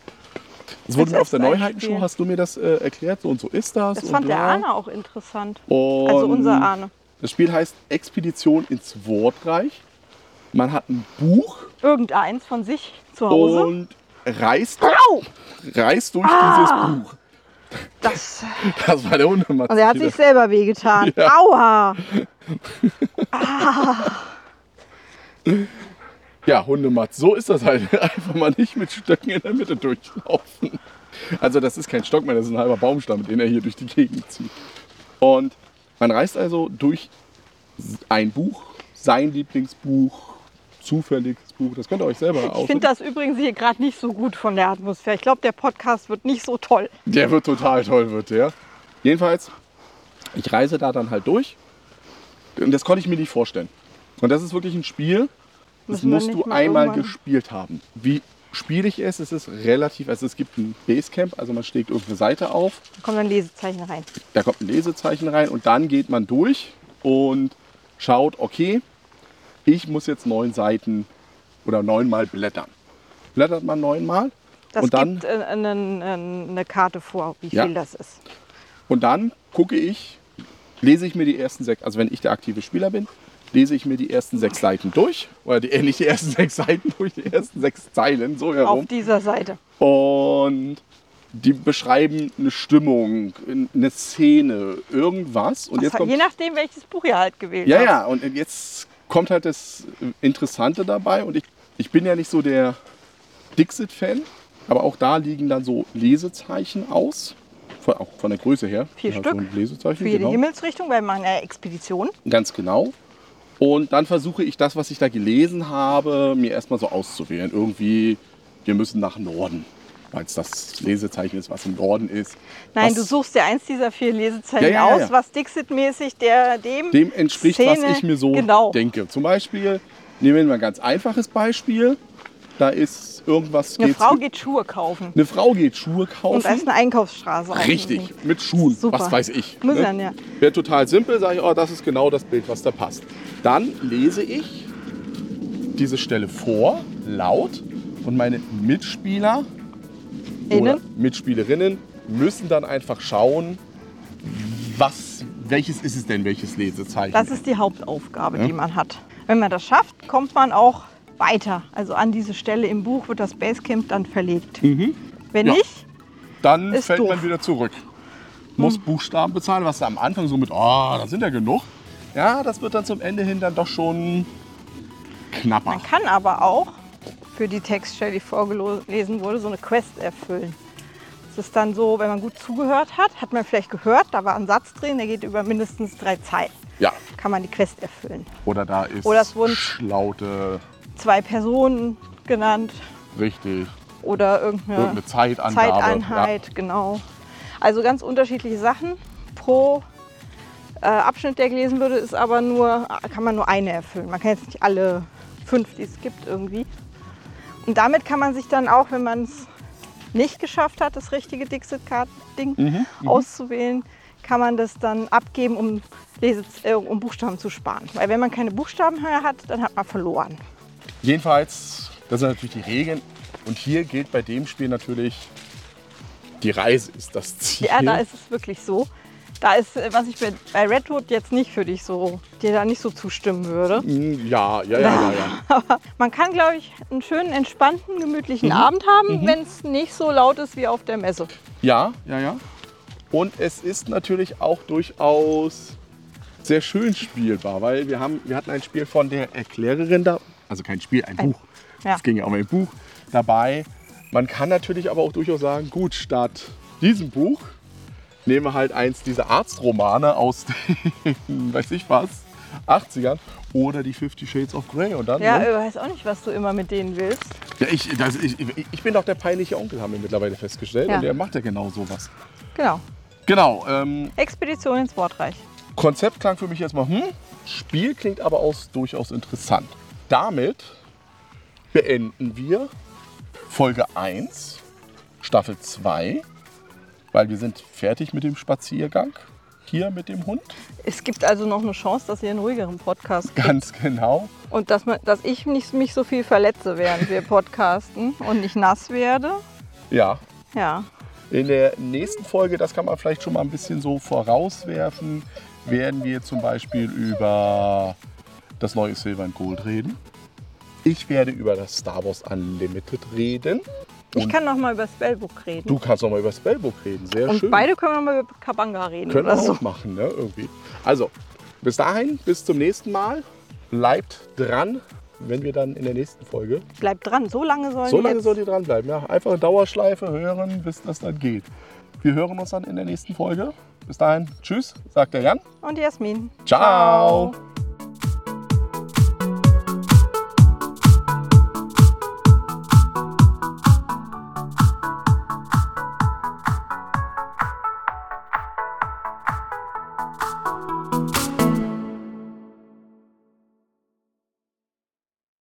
Das wurde
Es
mir auf der Neuheitenshow, hast du mir das äh, erklärt, so und so ist das.
Das fand der
bla.
Arne auch interessant.
Und
Also unser Arne.
Das Spiel heißt Expedition ins Wortreich. Man hat ein Buch
Irgendeins von sich zu Hause.
und reist,
Au!
reist durch
Ah!
dieses Buch.
Das,
Das war der Hundematz.
und er hat sich selber wehgetan. Aua!
Ja, Hundematz. So ist das halt. Einfach mal nicht mit Stöcken in der Mitte durchlaufen. Also das ist kein Stock mehr, das ist ein halber Baumstamm, den er hier durch die Gegend zieht. Und man reist also durch ein Buch, sein Lieblingsbuch, zufälliges Buch. Das könnt ihr euch selber
Ich
aussuchen.
finde das übrigens hier gerade nicht so gut von der Atmosphäre. Ich glaube, der Podcast wird nicht so toll.
Der wird total toll, wird der. Jedenfalls, ich reise da dann halt durch. Und das konnte ich mir nicht vorstellen. Und das ist wirklich ein Spiel, das musst du
mal
einmal
irgendwann-
gespielt haben. Wie spielig es ist, es ist relativ, also es gibt ein Basecamp, also man schlägt irgendeine Seite auf,
Da kommt ein Lesezeichen rein.
da kommt ein Lesezeichen rein und dann geht man durch und schaut, okay, ich muss jetzt neun Seiten oder neunmal blättern. Blättert man neunmal
Das
Und dann-
gibt äh, eine, eine Karte vor, wie viel
Ja.
das ist.
Und dann gucke ich, lese ich mir die ersten sechs, also wenn ich der aktive Spieler bin, lese ich mir die ersten sechs Seiten durch. Oder die, äh, nicht die ersten sechs Seiten durch, die ersten sechs Zeilen, so
Auf
herum.
dieser Seite.
Und die beschreiben eine Stimmung, eine Szene, irgendwas. Und
Was,
jetzt kommt,
je nachdem, welches Buch ihr halt gewählt
ja,
habt.
ja, und jetzt kommt halt das Interessante dabei. Und ich, ich bin ja nicht so der Dixit-Fan, aber auch da liegen dann so Lesezeichen aus. Von, auch von der Größe her.
Vier
Ja,
Stück.
So Lesezeichen,
Für jede
genau.
Himmelsrichtung, weil man ja Expedition.
Ganz genau. Und dann versuche ich das, was ich da gelesen habe, mir erstmal so auszuwählen. Irgendwie, wir müssen nach Norden, weil es das Lesezeichen ist, was im Norden ist.
Nein,
was
du suchst dir eins dieser vier Lesezeichen
Ja, ja,
aus,
ja.
was Dixit-mäßig dem,
dem entspricht,
Szene,
was ich mir so
genau.
denke. Zum Beispiel, nehmen wir mal ein ganz einfaches Beispiel. Da ist irgendwas.
Eine Frau geht Schuhe kaufen.
eine Frau geht Schuhe
Und
kaufen.
da ist eine Einkaufsstraße.
Richtig, mit Schuhen,
Super.
was weiß ich.
Dann, ja.
Wäre total simpel, sage ich, oh, das ist genau das Bild, was da passt. Dann lese ich diese Stelle vor, laut, und meine Mitspieler oder
Innen.
Mitspielerinnen müssen dann einfach schauen, was, welches ist es denn, welches Lesezeichen.
Das ist die Hauptaufgabe,
Ja.
die man hat. Wenn man das schafft, kommt man auch weiter. Also an diese Stelle im Buch wird das Basecamp dann verlegt. Wenn
Mhm. Ja.
nicht,
dann fällt man
doof. Hm.
wieder zurück. Muss Buchstaben bezahlen, was am Anfang so mit, oh, da sind ja genug. Ja, das wird dann zum Ende hin dann doch schon knapper.
man kann aber auch für die Textstelle, die vorgelesen wurde, so eine Quest erfüllen. Es ist dann so, wenn man gut zugehört hat, hat man vielleicht gehört, da war ein Satz drin, der geht über mindestens drei Zeilen.
Ja,
Kann man die Quest erfüllen.
Oder da ist
Oder es wurden-
Schlaute,
Zwei Personen genannt
richtig,
oder irgendeine,
irgendeine Zeitangabe.
Zeiteinheit, genau. Also ganz unterschiedliche Sachen. Pro äh, Abschnitt, der gelesen würde, ist aber nur, kann man nur eine erfüllen. Man kann jetzt nicht alle fünf, die es gibt, irgendwie. Und damit kann man sich dann auch, wenn man es nicht geschafft hat, das richtige Dixit-Card-Ding
Mhm,
auszuwählen, kann man das dann abgeben, um, Lese äh, um Buchstaben zu sparen. Weil wenn man keine Buchstaben mehr hat, dann hat man verloren.
Jedenfalls, das sind natürlich die Regeln. Und hier gilt bei dem Spiel natürlich, die Reise ist das Ziel.
Ja, da ist es wirklich so. Da ist, äh, was ich bei, Redwood jetzt nicht für dich so, dir da nicht so zustimmen würde.
Mm, ja, ja, ja, ja, ja.
Man kann, glaube ich, einen schönen, entspannten, gemütlichen
Mhm.
Abend haben, wenn es nicht so laut ist wie auf der Messe.
Ja, ja, ja. Und es ist natürlich auch durchaus sehr schön spielbar, weil wir, haben, wir hatten ein Spiel von der Erklärerin da, also kein Spiel, ein,
Ein-
Buch.
ja.
Es ging ja um ein Buch dabei. Man kann natürlich aber auch durchaus sagen, gut, statt diesem Buch nehmen wir halt eins dieser Arztromane aus den, weiß ich was, 80ern oder die Fifty Shades of Grey. Und dann,
Ja,
ne?
ich weiß auch nicht, was du immer mit denen willst.
ja ich, das, ich, ich bin doch der peinliche Onkel, haben wir mittlerweile festgestellt.
Ja.
Und der macht ja genau sowas.
Genau.
Genau, ähm,
Expedition ins Wortreich.
Konzept klang für mich jetzt mal, hm, Spiel klingt aber auch durchaus interessant. Damit beenden wir Folge 1, Staffel 2, weil wir sind fertig mit dem Spaziergang hier mit dem Hund.
Es gibt also noch eine Chance, dass ihr einen ruhigeren Podcast kriegt.
Ganz genau.
Und dass, man, dass ich nicht, mich so viel verletze, während wir podcasten und nicht nass werde.
Ja.
Ja.
In der nächsten Folge, das kann man vielleicht schon mal ein bisschen so vorauswerfen, werden wir zum Beispiel über das neue Silver and Gold reden. Ich werde über das Star Wars Unlimited reden.
Ich
Und
kann noch mal über Spellbook reden.
Du kannst noch mal über Spellbook reden, sehr
und
schön.
beide können wir noch mal über Kabanga reden.
können wir
so.
auch machen, ne, irgendwie. Also, bis dahin, bis zum nächsten Mal. Bleibt dran, wenn wir dann in der nächsten Folge.
Bleibt dran, so lange sollen
So lange sollt ihr dranbleiben. Ja, einfach eine Dauerschleife hören, bis das dann geht. Wir hören uns dann in der nächsten Folge. Bis dahin, tschüss, sagt der Jan.
Und Jasmin.
Ciao.